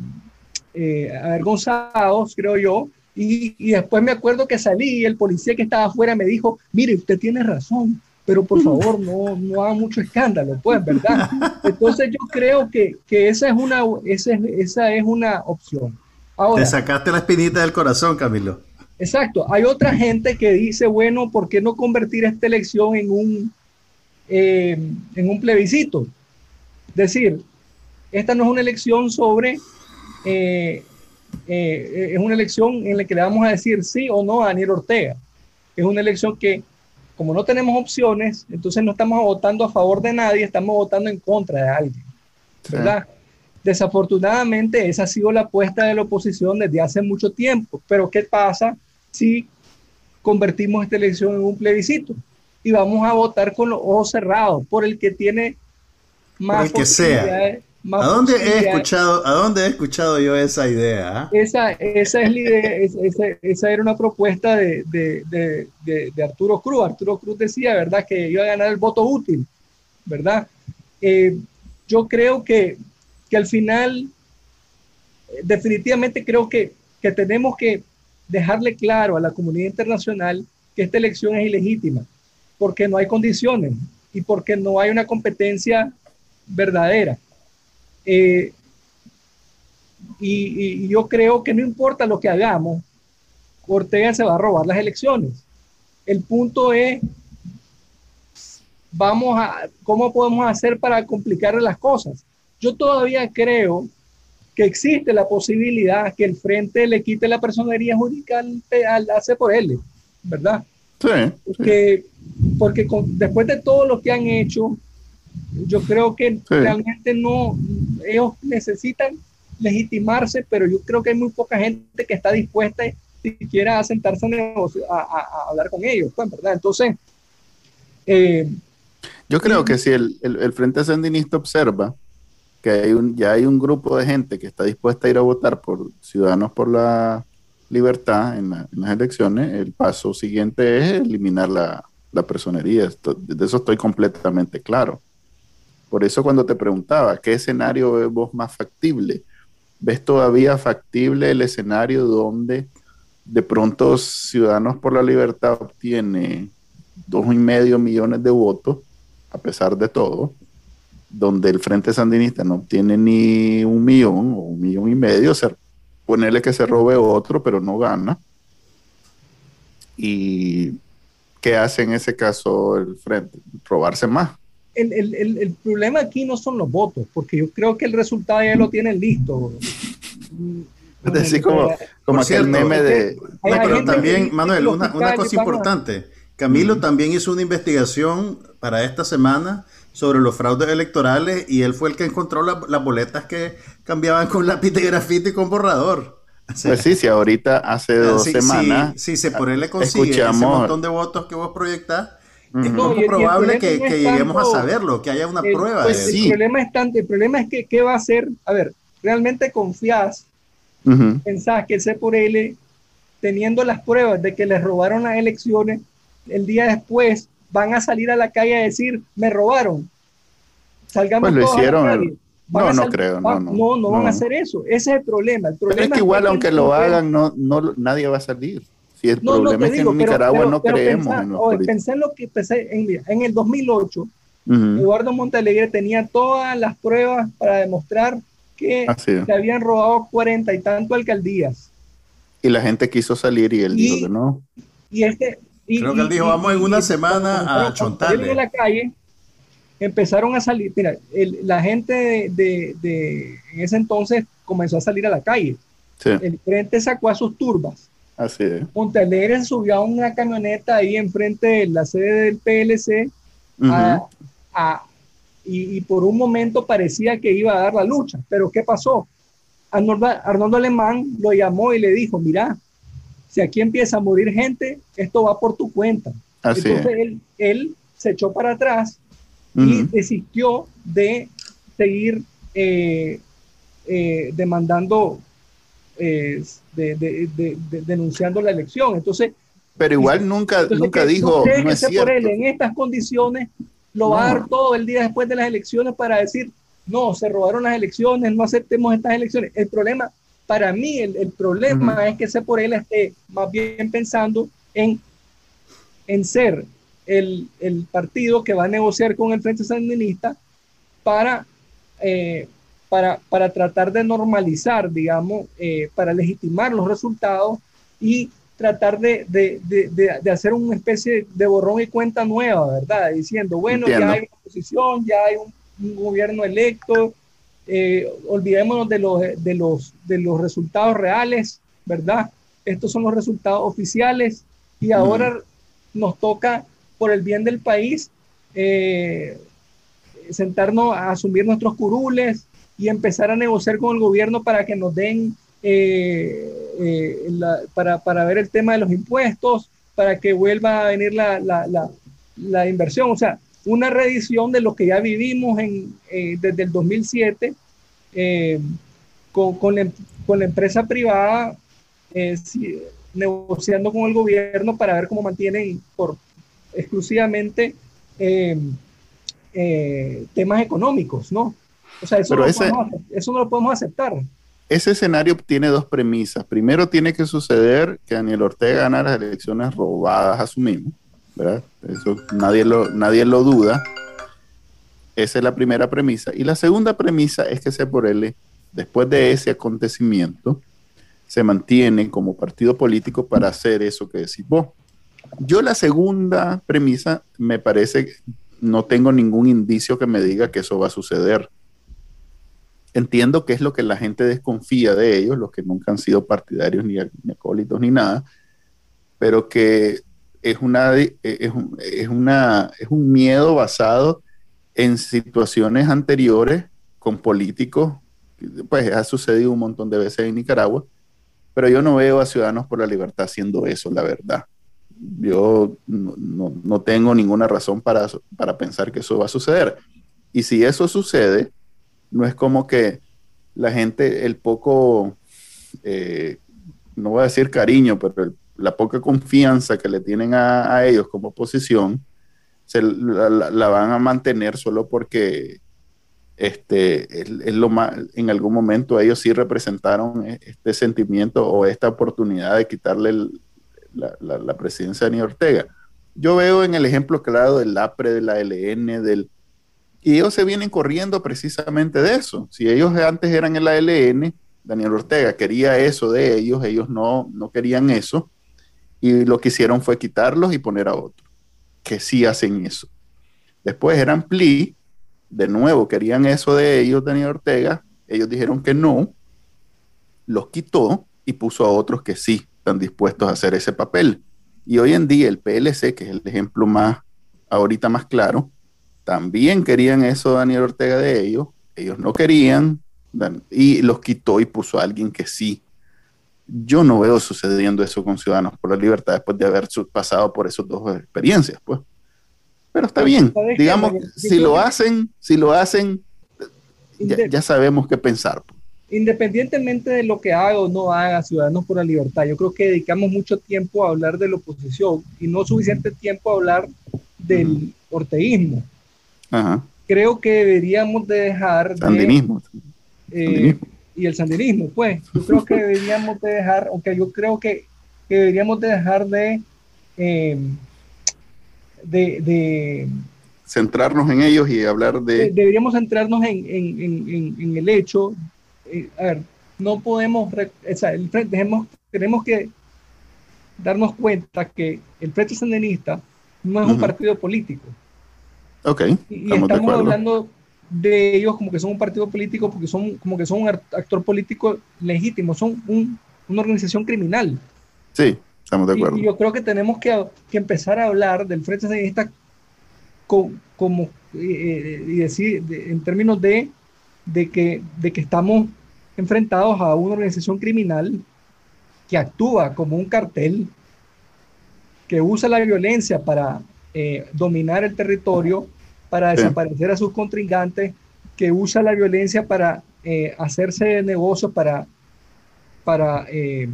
Speaker 2: eh, avergonzados, creo yo, y, y, después me acuerdo que salí y el policía que estaba afuera me dijo, mire, usted tiene razón, pero por favor no, no haga mucho escándalo, pues, ¿verdad? Entonces yo creo que, que esa, es una, esa, es, esa es una opción.
Speaker 3: Ahora, Te sacaste la espinita del corazón, Camilo.
Speaker 2: Exacto. Hay otra gente que dice, bueno, ¿por qué no convertir esta elección en un, eh, en un plebiscito? Es decir, esta no es una elección sobre, eh, eh, es una elección en la que le vamos a decir sí o no a Daniel Ortega. Es una elección que, como no tenemos opciones, entonces no estamos votando a favor de nadie, estamos votando en contra de alguien. ¿Verdad? Desafortunadamente, esa ha sido la apuesta de la oposición desde hace mucho tiempo. Pero, ¿qué pasa si convertimos esta elección en un plebiscito? Y vamos a votar con los ojos cerrados por el que tiene más
Speaker 3: que sea. ¿A dónde, he escuchado, ¿A dónde he escuchado yo esa idea?
Speaker 2: Ah? Esa, esa es la idea, esa, esa, era una propuesta de, de, de, de, Arturo Cruz. Arturo Cruz decía, ¿verdad?, que iba a ganar el voto útil, ¿verdad? Eh, yo creo que, que al final, definitivamente creo que, que tenemos que dejarle claro a la comunidad internacional que esta elección es ilegítima, porque no hay condiciones y porque no hay una competencia verdadera. Eh, y, yo creo que no importa lo que hagamos, Ortega se va a robar las elecciones. El punto es, vamos a, ¿cómo podemos hacer para complicar las cosas? Yo todavía creo que existe la posibilidad que el frente le quite la personería jurídica al, hace por él, ¿verdad? Sí. Porque, porque después de todo lo que han hecho, yo creo que realmente no, ellos necesitan legitimarse, pero yo creo que hay muy poca gente que está dispuesta siquiera a sentarse a, a, hablar con ellos, pues, ¿verdad? Entonces,
Speaker 1: eh, yo creo que si el, el, Frente Sandinista observa que hay un, ya hay un grupo de gente que está dispuesta a ir a votar por Ciudadanos por la Libertad en, en las elecciones, el paso siguiente es eliminar la, la personería. de eso estoy completamente claro. Por eso cuando te preguntaba, ¿qué escenario ves vos más factible? ¿Ves todavía factible el escenario donde de pronto Ciudadanos por la Libertad obtiene dos y medio millones de votos, a pesar de todo, donde el Frente Sandinista no obtiene ni un millón o un millón y medio, o ponerle que se robe otro, pero no gana. ¿Y qué hace en ese caso el Frente? Robarse más
Speaker 2: el, problema aquí no son los votos, porque yo creo que el resultado ya lo tienen listo.
Speaker 1: Es decir, como, como aquel meme de...
Speaker 3: pero también, Manuel, una, cosa importante. Camilo también hizo una investigación para esta semana sobre los fraudes electorales y él fue el que encontró las boletas que cambiaban con lápiz de grafito y con borrador.
Speaker 1: pues sí, sí, ahorita hace dos semanas.
Speaker 3: Sí, sí, por él le consigue ese montón de votos que vos proyectás. Es poco probable que, lleguemos a saberlo, que haya una prueba.
Speaker 2: Pues, el, problema es tanto, el problema es que qué va a hacer. A ver, ¿realmente confías, pensás que ese por él, teniendo las pruebas de que les robaron las elecciones, el día después van a salir a la calle a decir, me robaron?
Speaker 1: Salgamos pues lo hicieron. No, no creo.
Speaker 2: No, no, no, van a hacer eso. Ese es el problema. El problema
Speaker 1: es que igual, aunque lo hagan, no, no, nadie va a salir. Si el problema es que en Nicaragua no creemos
Speaker 2: en los Pensé en lo que pensé en, el 2008. Eduardo Montalegre tenía todas las pruebas para demostrar que se habían robado cuarenta y tanto alcaldías.
Speaker 1: Y la gente quiso salir y él dijo que no.
Speaker 2: Y este,
Speaker 3: Creo que él dijo, vamos en una semana a Chontale.
Speaker 2: En la calle, empezaron a salir, mira, la gente de, en ese entonces comenzó a salir a la calle. El frente sacó a sus turbas.
Speaker 1: Así es.
Speaker 2: Montalegre subió a una camioneta ahí enfrente de la sede del PLC y, por un momento parecía que iba a dar la lucha. Pero ¿qué pasó? Arnoldo, Arnoldo Alemán lo llamó y le dijo, mira, si aquí empieza a morir gente, esto va por tu cuenta. Entonces él, él se echó para atrás y desistió de seguir eh, eh, demandando, eh, de, denunciando la elección. Entonces,
Speaker 1: pero igual nunca, nunca dijo,
Speaker 2: no es cierto. Por él en estas condiciones lo va a dar todo el día después de las elecciones para decir, no, se robaron las elecciones, no aceptemos estas elecciones. El problema, para mí, el, problema es que ese por él esté más bien pensando en, en ser el, partido que va a negociar con el Frente Sandinista para, eh, para, para, tratar de normalizar, digamos, eh, para legitimar los resultados y tratar de, de, de, de, hacer una especie de borrón y cuenta nueva, ¿verdad? Diciendo, bueno, ya hay una oposición, ya hay un, gobierno electo, eh, olvidémonos de los, de, los, de los resultados reales, ¿verdad? Estos son los resultados oficiales y ahora nos toca por el bien del país, eh, sentarnos a asumir nuestros curules y empezar a negociar con el gobierno para que nos den, eh, eh, para, para, ver el tema de los impuestos, para que vuelva a venir la, la, la, inversión. O sea, una reedición de lo que ya vivimos en, desde el 2007 con, con, la, con, la, empresa privada, negociando con el gobierno para ver cómo mantienen por, exclusivamente eh, eh, temas económicos, ¿no? O sea, eso, no eso no lo podemos aceptar.
Speaker 1: Ese escenario tiene dos premisas. Primero, tiene que suceder que Daniel Ortega gane las elecciones robadas, asumimos, ¿verdad? Eso nadie lo, nadie lo duda. Esa es la primera premisa. Y la segunda premisa es que él, después de ese acontecimiento, se mantiene como partido político para hacer eso que decís vos, yo la segunda premisa me parece, no tengo ningún indicio que me diga que eso va a suceder. Entiendo que es lo que la gente desconfía de ellos, los que nunca han sido partidarios ni, acólitos ni nada, pero que es, una, es, un, es, una, es un miedo basado en situaciones anteriores con políticos, pues ha sucedido un montón de veces en Nicaragua, pero yo no veo a Ciudadanos por la Libertad haciendo eso, la verdad yo no, tengo ninguna razón para, para pensar que eso va a suceder. Y si eso sucede, no es como que la gente, el poco, eh, no voy a decir cariño, pero la poca confianza que le tienen a, ellos como oposición, se la, van a mantener solo porque este, es, lo más, en algún momento ellos sí representaron e, este sentimiento o esta oportunidad de quitarle el, la, presidencia de Daniel Ortega. Yo veo en el ejemplo claro del APRE, de la LN, del... Y ellos se vienen corriendo precisamente de eso. Si ellos antes eran el ALN, Daniel Ortega quería eso de ellos, ellos no, no querían eso, y lo que hicieron fue quitarlos y poner a otros, que sí hacen eso. Después eran PLI, de nuevo querían eso de ellos, Daniel Ortega, ellos dijeron que no, los quitó y puso a otros que sí están dispuestos a hacer ese papel. Y hoy en día el PLC, que es el ejemplo más, ahorita más claro, también querían eso Daniel Ortega de ellos, ellos no querían y los quitó y puso a alguien que sí. Yo no veo sucediendo eso con Ciudadanos por la Libertad después de haber pasado por esas dos experiencias, pues. Pero está bien, digamos, si lo hacen, si lo hacen, ya, sabemos qué pensar. Pues.
Speaker 2: Independientemente de lo que haga o no haga Ciudadanos por la Libertad, yo creo que dedicamos mucho tiempo a hablar de la oposición y no suficiente tiempo a hablar del orteísmo. Creo que deberíamos de dejar...
Speaker 1: Sandinismo.
Speaker 2: Eh, y el sandinismo, pues. Yo creo que deberíamos de dejar, aunque yo creo que, deberíamos de dejar de, em, de,
Speaker 1: Centrarnos en ellos y hablar de...
Speaker 2: deberíamos centrarnos en, en, en, el hecho, eh, a ver, no podemos, o sea, el frente, tenemos que darnos cuenta que el Frente Sandinista no es un partido político.
Speaker 1: Ok.
Speaker 2: Y, estamos, hablando de ellos como que son un partido político porque son como que son un actor político legítimo, son una organización criminal.
Speaker 1: Sí, estamos de acuerdo.
Speaker 2: Y, yo creo que tenemos que, que, empezar a hablar del Frente Sandinista como eh, eh, y decir en términos de, de, que, de que estamos enfrentados a una organización criminal que actúa como un cartel, que usa la violencia para eh, dominar el territorio, para desaparecer a sus contrincantes, que usa la violencia para eh, hacerse negocios, para, para eh,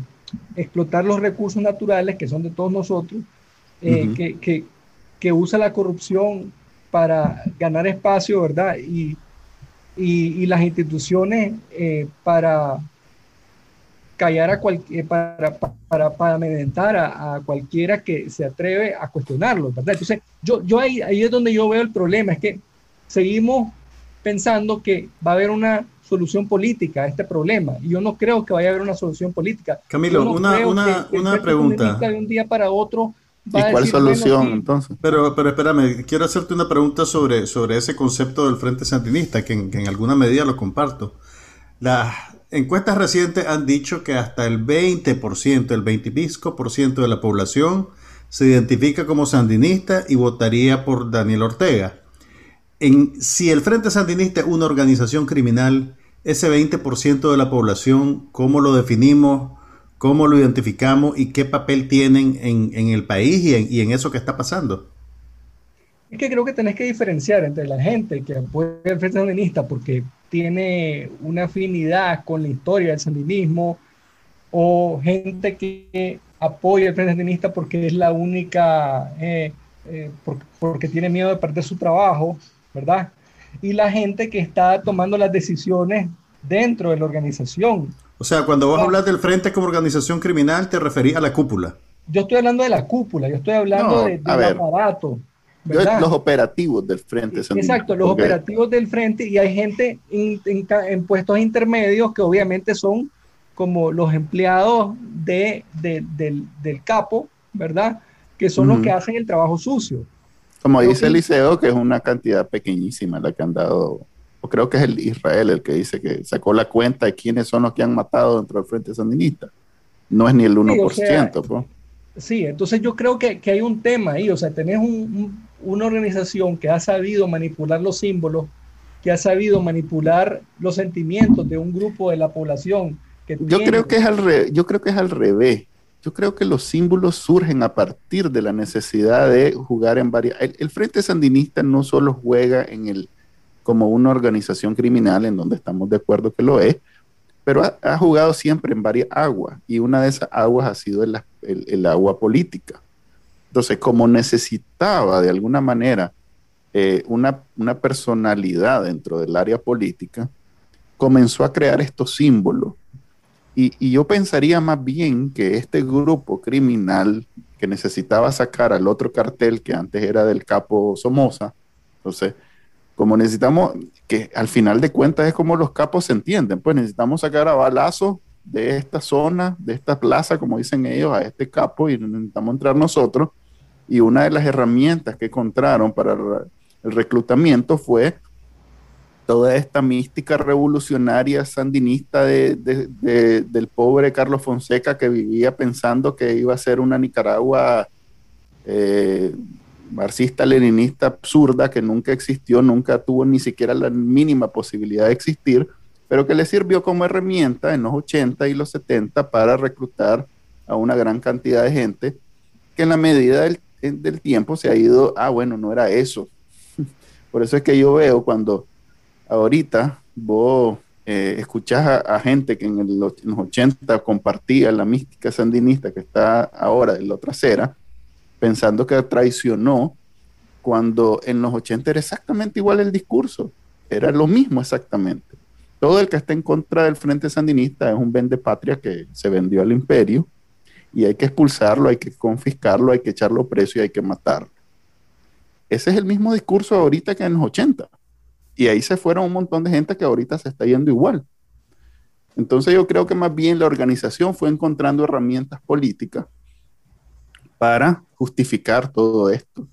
Speaker 2: explotar los recursos naturales que son de todos nosotros, que, que, que, usa la corrupción para ganar espacio, ¿verdad? Y, y, y las instituciones para callar a cualquier, para, para, para amedrentar a, a, cualquiera que se atreve a cuestionarlo, ¿verdad? Entonces, yo, yo ahí, ahí es donde yo veo el problema, es que seguimos pensando que va a haber una solución política a este problema. Y yo no creo que vaya a haber una solución política.
Speaker 3: Camilo, una, una, una pregunta.
Speaker 2: De un día para otro.
Speaker 1: Va ¿Y cuál solución entonces?
Speaker 3: Pero, pero espérame, quiero hacerte una pregunta sobre, sobre ese concepto del Frente Sandinista, que en, que en alguna medida lo comparto. La, encuestas recientes han dicho que hasta el 20%, el 20 por ciento de la población se identifica como sandinista y votaría por Daniel Ortega. Si el Frente Sandinista es una organización criminal, ese 20% de la población, ¿cómo lo definimos? ¿Cómo lo identificamos? ¿Y qué papel tienen en, el país y en, y en eso que está pasando?
Speaker 2: Es que creo que tenés que diferenciar entre la gente que apoya el Frente Sandinista porque tiene una afinidad con la historia del sandinismo o gente que apoya el Frente Sandinista porque es la única, eh, eh, porque, tiene miedo de perder su trabajo, ¿verdad? Y la gente que está tomando las decisiones dentro de la organización.
Speaker 3: O sea, cuando vos hablas del Frente como organización criminal, te referís a la cúpula.
Speaker 2: Yo estoy hablando de la cúpula, yo estoy hablando de, del aparato
Speaker 1: los operativos del frente.
Speaker 2: Exacto, los operativos del frente y hay gente en, puestos intermedios que obviamente son como los empleados de, del, capo, ¿verdad? Que son los que hacen el trabajo sucio.
Speaker 1: Como dice Eliseo, que es una cantidad pequeñísima la que han dado, o creo que es el Israel el que dice que sacó la cuenta de quiénes son los que han matado dentro del Frente Sandinista. No es ni el 1%. pues.
Speaker 2: Sí, entonces yo creo que, que, hay un tema ahí, o sea, tenés un, una organización que ha sabido manipular los símbolos, que ha sabido manipular los sentimientos de un grupo de la población. Que
Speaker 1: yo, creo que es al yo creo que es al revés. Yo creo que los símbolos surgen a partir de la necesidad de jugar en varias... El, Frente Sandinista no solo juega en el, como una organización criminal, en donde estamos de acuerdo que lo es, pero ha, jugado siempre en varias aguas y una de esas aguas ha sido el agua política. Entonces, como necesitaba de alguna manera eh, una, personalidad dentro del área política, comenzó a crear estos símbolos. Y, yo pensaría más bien que este grupo criminal que necesitaba sacar al otro cartel que antes era del capo Somoza, entonces, como necesitamos, que al final de cuentas es como los capos se entienden, pues necesitamos sacar a balazo de esta zona, de esta plaza, como dicen ellos, a este capo y necesitamos entrar nosotros y una de las herramientas que encontraron para el reclutamiento fue toda esta mística revolucionaria sandinista del pobre Carlos Fonseca que vivía pensando que iba a ser una Nicaragua eh, marxista-leninista absurda que nunca existió, nunca tuvo ni siquiera la mínima posibilidad de existir, pero que le sirvió como herramienta en los 80 y los 70 para reclutar a una gran cantidad de gente que en la medida del, del tiempo se ha ido, ah, bueno, no era eso. Por eso es que yo veo cuando ahorita vos eh, escuchás a, gente que en, los 80 compartía la mística sandinista que está ahora en la otra acera, pensando que traicionó, cuando en los 80 era exactamente igual el discurso, era lo mismo exactamente. Todo el que está en contra del Frente Sandinista es un vende patria que se vendió al imperio y hay que expulsarlo, hay que confiscarlo, hay que echarlo preso y hay que matarlo. Ese es el mismo discurso ahorita que en los 80. Y ahí se fueron un montón de gente que ahorita se está yendo igual. Entonces yo creo que más bien la organización fue encontrando herramientas políticas para justificar todo esto.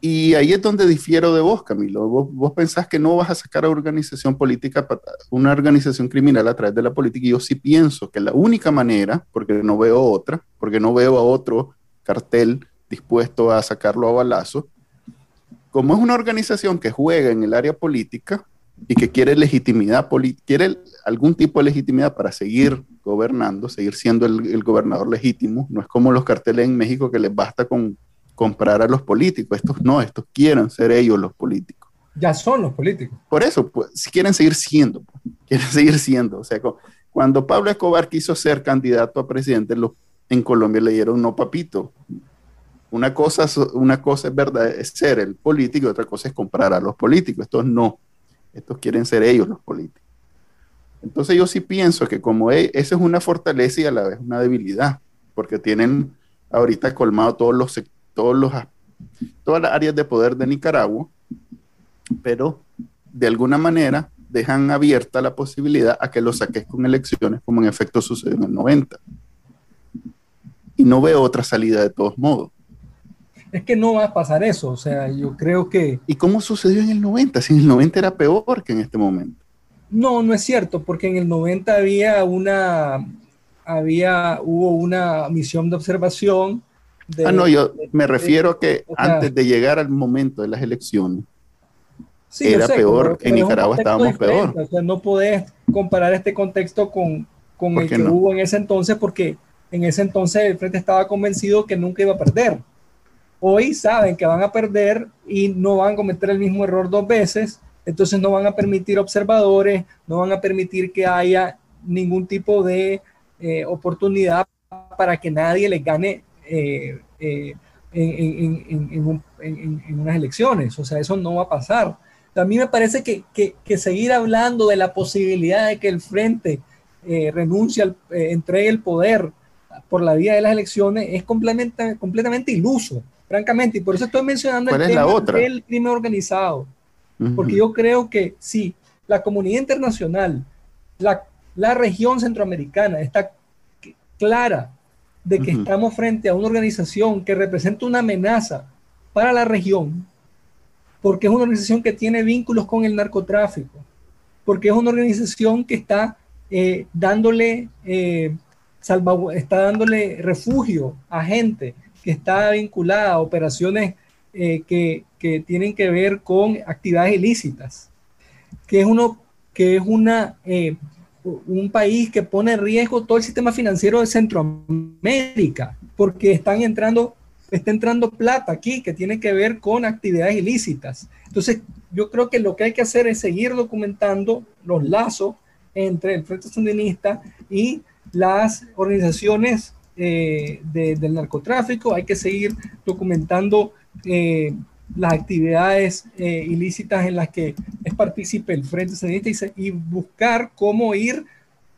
Speaker 1: Y ahí es donde difiero de vos, Camilo. Vos, pensás que no vas a sacar a organización política, una organización criminal a través de la política. Y yo sí pienso que la única manera, porque no veo otra, porque no veo a otro cartel dispuesto a sacarlo a balazo, como es una organización que juega en el área política y que quiere legitimidad, quiere algún tipo de legitimidad para seguir gobernando, seguir siendo el, gobernador legítimo, no es como los carteles en México que les basta con comprar a los políticos, estos no, estos quieren ser ellos los políticos.
Speaker 2: Ya son los políticos.
Speaker 1: Por eso, pues, si quieren seguir siendo, quieren seguir siendo. O sea, cuando Pablo Escobar quiso ser candidato a presidente, en Colombia le dieron no papito, una cosa, una cosa es verdad, es ser el político y otra cosa es comprar a los políticos. Estos no. Estos quieren ser ellos los políticos. Entonces yo sí pienso que como e, esa es una fortaleza y a la vez una debilidad, porque tienen ahorita colmado todos los, todos los, todas las áreas de poder de Nicaragua, pero de alguna manera dejan abierta la posibilidad a que lo saques con elecciones, como en efecto sucedió en el 90. Y no veo otra salida de todos modos
Speaker 2: es que no va a pasar eso. O sea, yo creo que...
Speaker 1: ¿Y cómo sucedió en el 90? Si en el 90 era peor que en este momento.
Speaker 2: No, no es cierto, porque en el 90 había una, había, hubo una misión de observación.
Speaker 1: Ah, no, yo me refiero a que antes de llegar al momento de las elecciones, era peor, en Nicaragua estábamos peor.
Speaker 2: O sea, no podés comparar este contexto con, con el que hubo en ese entonces, porque en ese entonces el Frente estaba convencido que nunca iba a perder hoy saben que van a perder y no van a cometer el mismo error dos veces, entonces no van a permitir observadores, no van a permitir que haya ningún tipo de eh, oportunidad para que nadie les gane eh, eh, en, unas elecciones. O sea, eso no va a pasar. A mí me parece que, seguir hablando de la posibilidad de que el frente renuncie, al, entregue el poder por la vía de las elecciones es completamente, completamente iluso francamente, y por eso estoy mencionando el tema del crimen organizado, porque yo creo que sí, la comunidad internacional, la, la región centroamericana está clara de que estamos frente a una organización que representa una amenaza para la región, porque es una organización que tiene vínculos con el narcotráfico, porque es una organización que está eh, dándole, eh, está dándole refugio a gente que está vinculada a operaciones eh, que, que, tienen que ver con actividades ilícitas, que es, uno, que es una, un país que pone en riesgo todo el sistema financiero de Centroamérica, porque están entrando, está entrando plata aquí que tiene que ver con actividades ilícitas. Entonces, yo creo que lo que hay que hacer es seguir documentando los lazos entre el Frente Sandinista y las organizaciones eh, del narcotráfico, hay que seguir documentando eh, las actividades eh, ilícitas en las que es partícipe el Frente Sandinista y, buscar cómo ir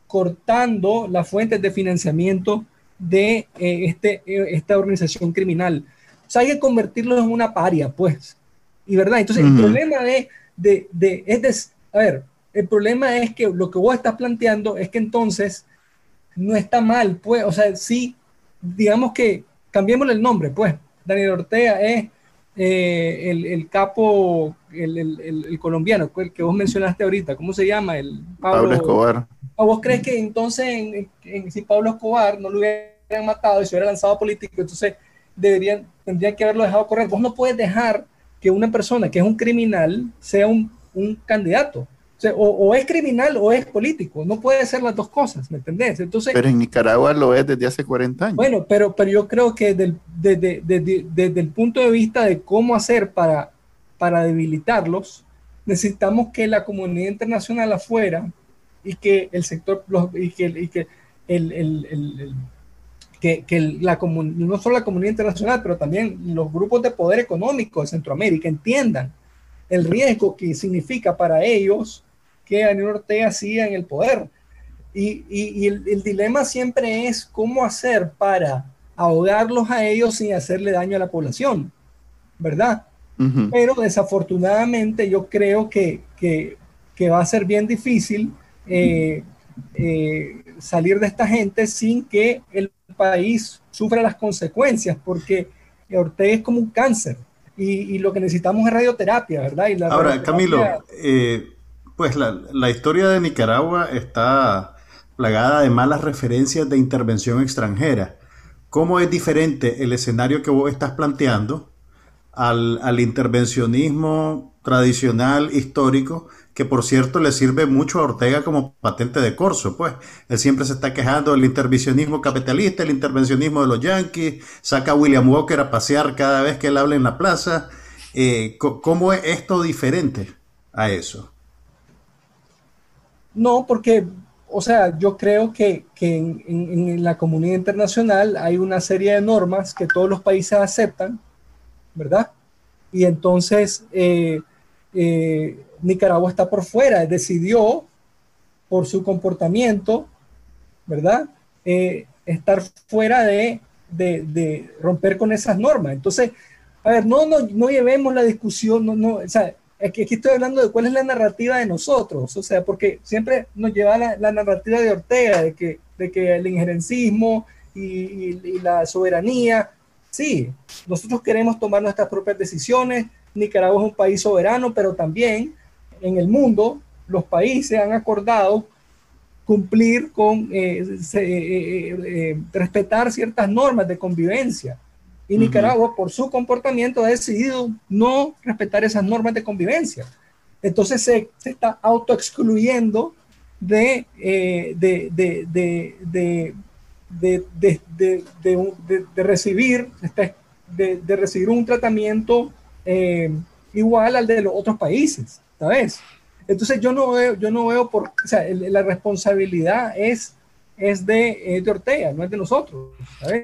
Speaker 2: cortando las fuentes de financiamiento de este, esta organización criminal. O sea, hay que convertirlo en una paria, pues. Y verdad, entonces el problema de, de, de, es de, a ver, el problema es que lo que vos estás planteando es que entonces no está mal, pues, o sea, sí, digamos que cambiémosle el nombre, pues, Daniel Ortega es eh, el, capo, el, colombiano, el que vos mencionaste ahorita, ¿cómo se llama? El
Speaker 1: Pablo, Escobar.
Speaker 2: ¿O vos crees que entonces si Pablo Escobar no lo hubieran matado y se hubiera lanzado político, entonces deberían, tendrían que haberlo dejado correr? Vos no puedes dejar que una persona que es un criminal sea un, un candidato o, es criminal o es político, no puede ser las dos cosas, ¿me entendés? Entonces,
Speaker 1: pero en Nicaragua lo es desde hace 40 años.
Speaker 2: Bueno, pero, pero yo creo que desde, el punto de vista de cómo hacer para, para debilitarlos, necesitamos que la comunidad internacional afuera y que el sector, y que, y que el, el, el, que, que la no solo la comunidad internacional, pero también los grupos de poder económico de Centroamérica entiendan el riesgo que significa para ellos que Daniel Ortega siga en el poder. Y, y, el, dilema siempre es cómo hacer para ahogarlos a ellos sin hacerle daño a la población, ¿verdad? Pero desafortunadamente yo creo que, que, que, va a ser bien difícil eh, eh, salir de esta gente sin que el país sufra las consecuencias, porque Ortega es como un cáncer y, y lo que necesitamos es radioterapia, ¿verdad? Y
Speaker 3: Ahora, Camilo, eh, pues la, historia de Nicaragua está plagada de malas referencias de intervención extranjera. ¿Cómo es diferente el escenario que vos estás planteando al, intervencionismo tradicional, histórico, que por cierto le sirve mucho a Ortega como patente de corso, pues él siempre se está quejando del intervencionismo capitalista, el intervencionismo de los yanquis, saca a William Walker a pasear cada vez que él habla en la plaza. Eh, ¿Cómo es esto diferente a eso?
Speaker 2: No, porque, o sea, yo creo que, en, la comunidad internacional hay una serie de normas que todos los países aceptan, ¿verdad? Y entonces eh, eh, Nicaragua está por fuera, decidió por su comportamiento, ¿verdad? Eh, estar fuera de, romper con esas normas. Entonces, a ver, no, no, no llevemos la discusión, no, no, o sea, aquí, estoy hablando de cuál es la narrativa de nosotros, o sea, porque siempre nos lleva la, narrativa de Ortega, de que, el injerencismo y, la soberanía, sí, nosotros queremos tomar nuestras propias decisiones, Nicaragua es un país soberano, pero también en el mundo los países han acordado cumplir con, eh, eh, eh, respetar ciertas normas de convivencia. Y Nicaragua, por su comportamiento, ha decidido no respetar esas normas de convivencia. Entonces se, se está autoexcluyendo de, de, de, de, de, recibir, de, recibir un tratamiento igual al de los otros países, ¿sabes? Entonces yo no veo, yo no veo por, o sea, la responsabilidad es es de, de, Ortega, no es de nosotros.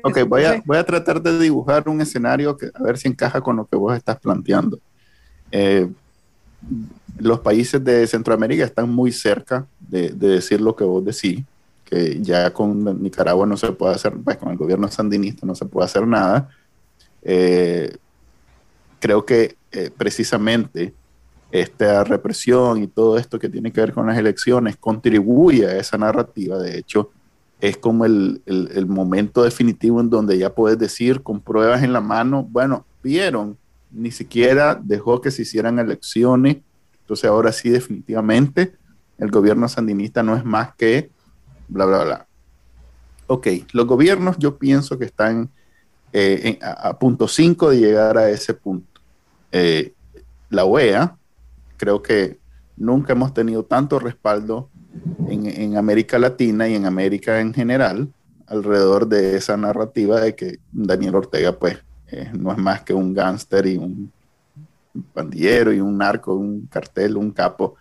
Speaker 1: Ok, voy a, voy a tratar de dibujar un escenario que a ver si encaja con lo que vos estás planteando. Eh, los países de Centroamérica están muy cerca de, decir lo que vos decís, que ya con Nicaragua no se puede hacer, pues con el gobierno sandinista no se puede hacer nada. Eh, creo que eh, precisamente esta represión y todo esto que tiene que ver con las elecciones contribuye a esa narrativa. De hecho, es como el, momento definitivo en donde ya puedes decir con pruebas en la mano, bueno, vieron, ni siquiera dejó que se hicieran elecciones, entonces ahora sí definitivamente el gobierno sandinista no es más que bla, bla, bla. Ok, los gobiernos yo pienso que están eh, a, punto 5 de llegar a ese punto. Eh, la OEA, creo que nunca hemos tenido tanto respaldo en, América Latina y en América en general alrededor de esa narrativa de que Daniel Ortega pues eh, no es más que un gángster y un pandillero y un narco, un cartel, un capo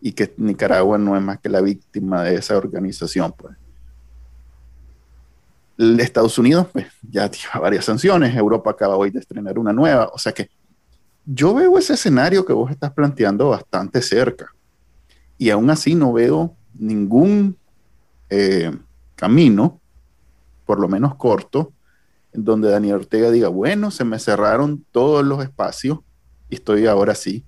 Speaker 1: y que Nicaragua no es más que la víctima de esa organización pues. Estados Unidos pues ya tiene varias sanciones, Europa acaba hoy de estrenar una nueva, o sea que yo veo ese escenario que vos estás planteando bastante cerca y aún así no veo ningún eh, camino, por lo menos corto, en donde Daniel Ortega diga, bueno, se me cerraron todos los espacios y estoy ahora sí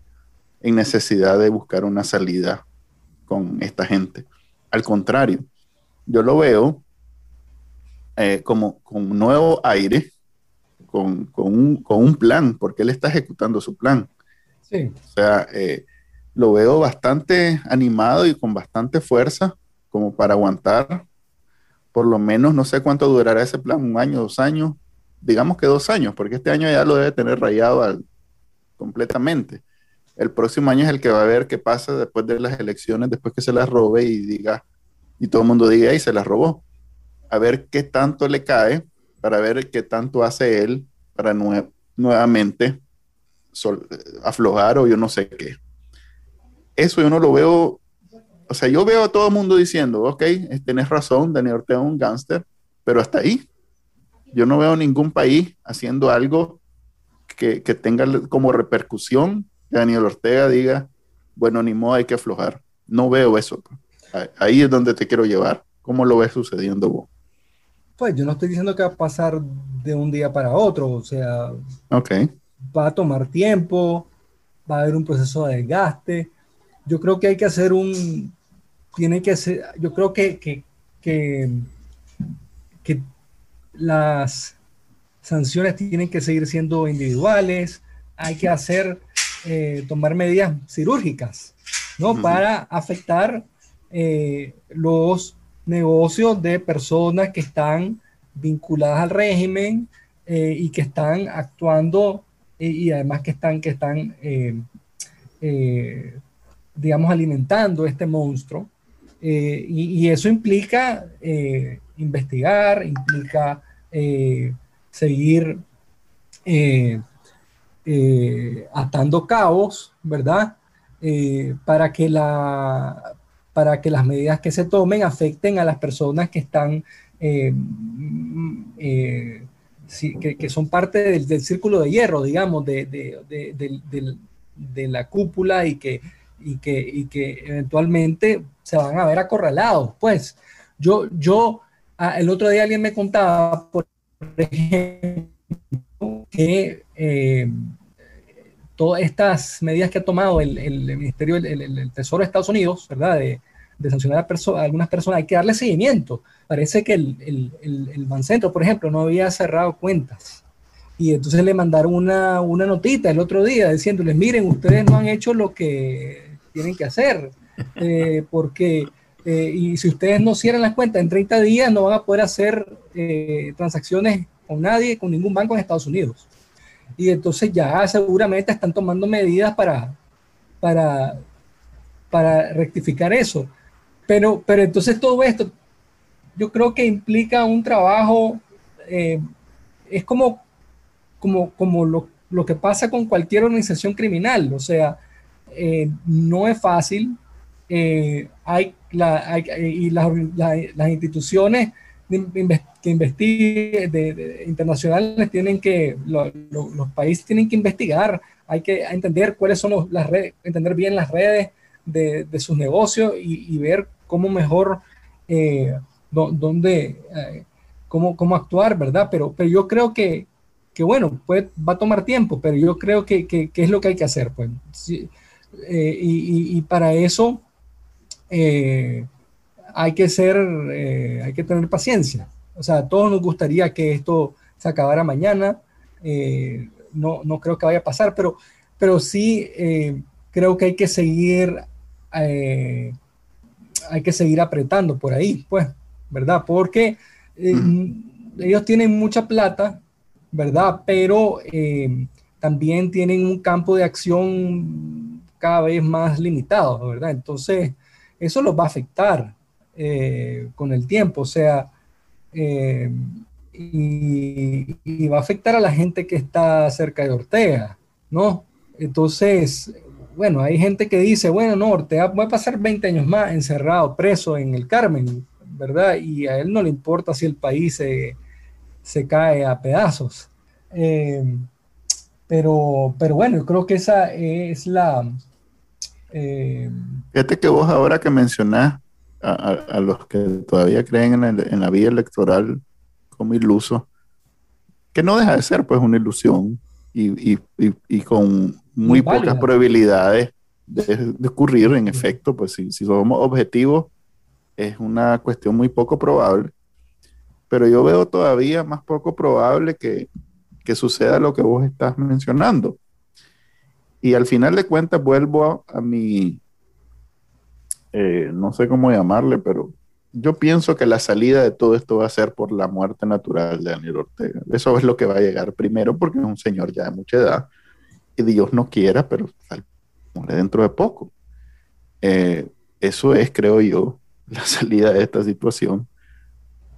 Speaker 1: en necesidad de buscar una salida con esta gente. Al contrario, yo lo veo eh, como con un nuevo aire, con, un, plan, porque él está ejecutando su plan. Sí. O sea, eh, lo veo bastante animado y con bastante fuerza como para aguantar por lo menos, no sé cuánto durará ese plan, un año, dos años, digamos que dos años, porque este año ya lo debe tener rayado completamente. El próximo año es el que va a ver qué pasa después de las elecciones, después que se las robe y diga, y todo el mundo diga, ahí se las robó. A ver qué tanto le cae, para ver qué tanto hace él para nuevamente aflojar o yo no sé qué. Eso yo no lo veo, o sea, yo veo a todo el mundo diciendo, ok, tenés razón, Daniel Ortega es un gángster, pero hasta ahí. Yo no veo ningún país haciendo algo que, que tenga como repercusión Daniel Ortega diga, bueno, ni modo, hay que aflojar. No veo eso. Ahí es donde te quiero llevar. ¿Cómo lo ves sucediendo vos?
Speaker 2: Pues yo no estoy diciendo que va a pasar de un día para otro, o sea,
Speaker 1: okay.
Speaker 2: va a tomar tiempo, va a haber un proceso de desgaste. Yo creo que hay que hacer un, tiene que ser, yo creo que, que, que, que las sanciones tienen que seguir siendo individuales, hay que hacer eh, tomar medidas cirúrgicas, ¿no? Para afectar eh, los negocios de personas que están vinculadas al régimen eh, y que están actuando y además que están, que están digamos, alimentando este monstruo. Y, y, eso implica investigar, implica seguir eh, atando cabos, ¿verdad? Eh, para, que la, para que las medidas que se tomen afecten a las personas que están, eh, que, son parte del, círculo de hierro, digamos, de, de, la cúpula y que, y, que, y que eventualmente se van a ver acorralados. Pues yo, yo, ah, el otro día alguien me contaba, por ejemplo, que eh, todas estas medidas que ha tomado el, Ministerio, el, Tesoro de Estados Unidos, ¿verdad? De, sancionar a, algunas personas, hay que darle seguimiento. Parece que el, el, Bancentro, por ejemplo, no había cerrado cuentas. Y entonces le mandaron una, una notita el otro día diciéndoles, miren, ustedes no han hecho lo que tienen que hacer, eh, porque, eh, y si ustedes no cierran las cuentas en 30 días, no van a poder hacer transacciones con nadie, con ningún banco en Estados Unidos. Y entonces ya seguramente están tomando medidas para, para, para rectificar eso. Pero, pero entonces todo esto, yo creo que implica un trabajo, eh, es como, como, como lo, lo, que pasa con cualquier organización criminal, o sea, eh, no es fácil, eh, hay, la, y las, las instituciones que investigue, de, internacionales tienen que, los países tienen que investigar, hay que entender cuáles son las redes, entender bien las redes de, de sus negocios y, ver cómo mejor, eh, dónde, eh, cómo, cómo, actuar, ¿verdad? Pero, pero yo creo que, que bueno, pues va a tomar tiempo, pero yo creo que, que, que es lo que hay que hacer, pues. Eh, y, y, para eso, eh, hay que ser, eh, hay que tener paciencia. O sea, a todos nos gustaría que esto se acabara mañana. No, no creo que vaya a pasar, pero, pero sí creo que hay que seguir, hay que seguir apretando por ahí, pues, ¿verdad? Porque ellos tienen mucha plata, ¿verdad? Pero también tienen un campo de acción cada vez más limitado, ¿verdad? Entonces, eso los va a afectar. Eh, con el tiempo, o sea, eh, y, va a afectar a la gente que está cerca de Ortega, ¿no? Entonces, bueno, hay gente que dice, bueno, no, Ortega va a pasar 20 años más encerrado, preso en el Carmen, ¿verdad? Y a él no le importa si el país se, se cae a pedazos. Eh, pero, pero bueno, yo creo que esa es la...
Speaker 1: Fíjate que vos ahora que mencionás a, los que todavía creen en, la vía electoral como iluso, que no deja de ser pues una ilusión y, con muy, pocas probabilidades de, ocurrir, en efecto, pues si, si somos objetivos, es una cuestión muy poco probable, pero yo veo todavía más poco probable que, que suceda lo que vos estás mencionando. Y al final de cuentas vuelvo a, mi, eh, no sé cómo llamarle, pero yo pienso que la salida de todo esto va a ser por la muerte natural de Daniel Ortega. Eso es lo que va a llegar primero porque es un señor ya de mucha edad y Dios no quiera, pero muere dentro de poco. Eh, eso es, creo yo, la salida de esta situación,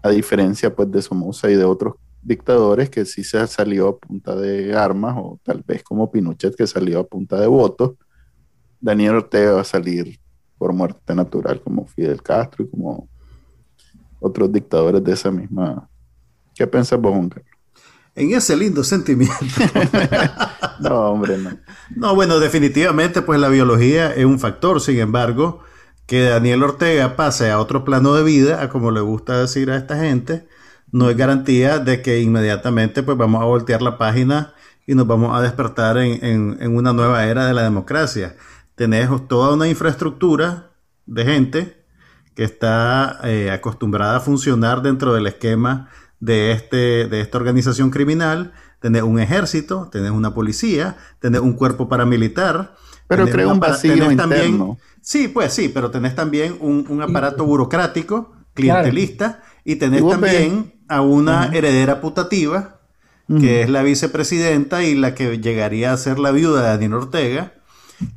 Speaker 1: a diferencia pues de Somoza y de otros dictadores que sí se salió a punta de armas, o tal vez como Pinochet que salió a punta de votos, Daniel Ortega va a salir por muerte natural como Fidel Castro y como otros dictadores de esa misma. ¿Qué piensas vos, Juan Carlos?
Speaker 3: En ese lindo sentimiento.
Speaker 1: no, hombre, no.
Speaker 3: No, bueno, definitivamente, pues la biología es un factor, sin embargo, que Daniel Ortega pase a otro plano de vida, a como le gusta decir a esta gente, no es garantía de que inmediatamente pues vamos a voltear la página y nos vamos a despertar en, una nueva era de la democracia. Tenés toda una infraestructura de gente que está eh, acostumbrada a funcionar dentro del esquema de, este, de esta organización criminal. Tenés un ejército, tenés una policía, tenés un cuerpo paramilitar.
Speaker 1: Pero crea un vacío interno. También,
Speaker 3: sí, pues sí, pero tenés también un, aparato burocrático, clientelista, y tenés también a una heredera putativa, que es la vicepresidenta y la que llegaría a ser la viuda de Daniel Ortega,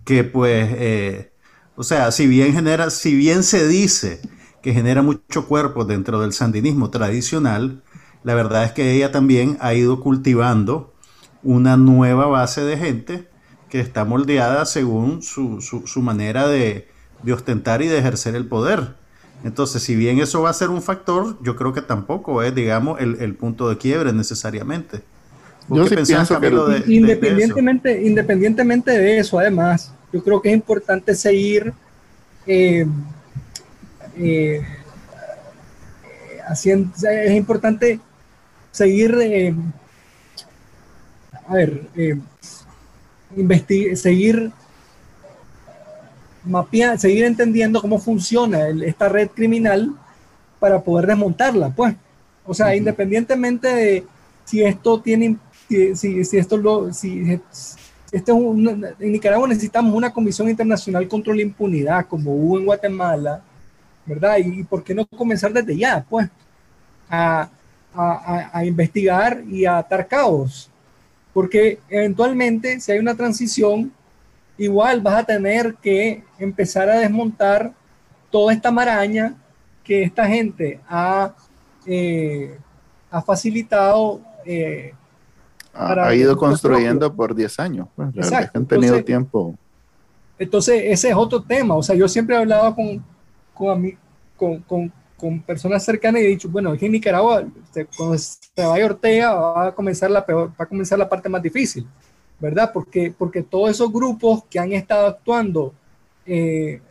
Speaker 3: que pues, eh, o sea, si bien genera, si bien se dice que genera mucho cuerpo dentro del sandinismo tradicional, la verdad es que ella también ha ido cultivando una nueva base de gente que está moldeada según su, su, manera de, de ostentar y de ejercer el poder. Entonces, si bien eso va a ser un factor, yo creo que tampoco es, digamos, el, punto de quiebre necesariamente.
Speaker 2: Yo sí pienso que independientemente, independientemente de eso, además, yo creo que es importante seguir eh, eh, haciendo, es importante seguir, eh, a ver, seguir mapear, seguir entendiendo cómo funciona esta red criminal para poder desmontarla, pues. O sea, independientemente de si esto tiene, si, si, esto lo, si, este en Nicaragua necesitamos una comisión internacional contra la impunidad, como hubo en Guatemala, ¿verdad? Y, por qué no comenzar desde ya, pues, a, a, a investigar y a atar caos. Porque eventualmente, si hay una transición, igual vas a tener que empezar a desmontar toda esta maraña que esta gente ha, eh, ha facilitado.
Speaker 1: Eh, ha, ido construyendo por 10 años. Pues, han tenido tiempo.
Speaker 2: Entonces, ese es otro tema. O sea, yo siempre he hablado con, con, con, con, con personas cercanas y he dicho, bueno, aquí en Nicaragua, cuando se vaya Ortega, va a comenzar la peor, va a comenzar la parte más difícil. ¿Verdad? Porque, porque todos esos grupos que han estado actuando eh,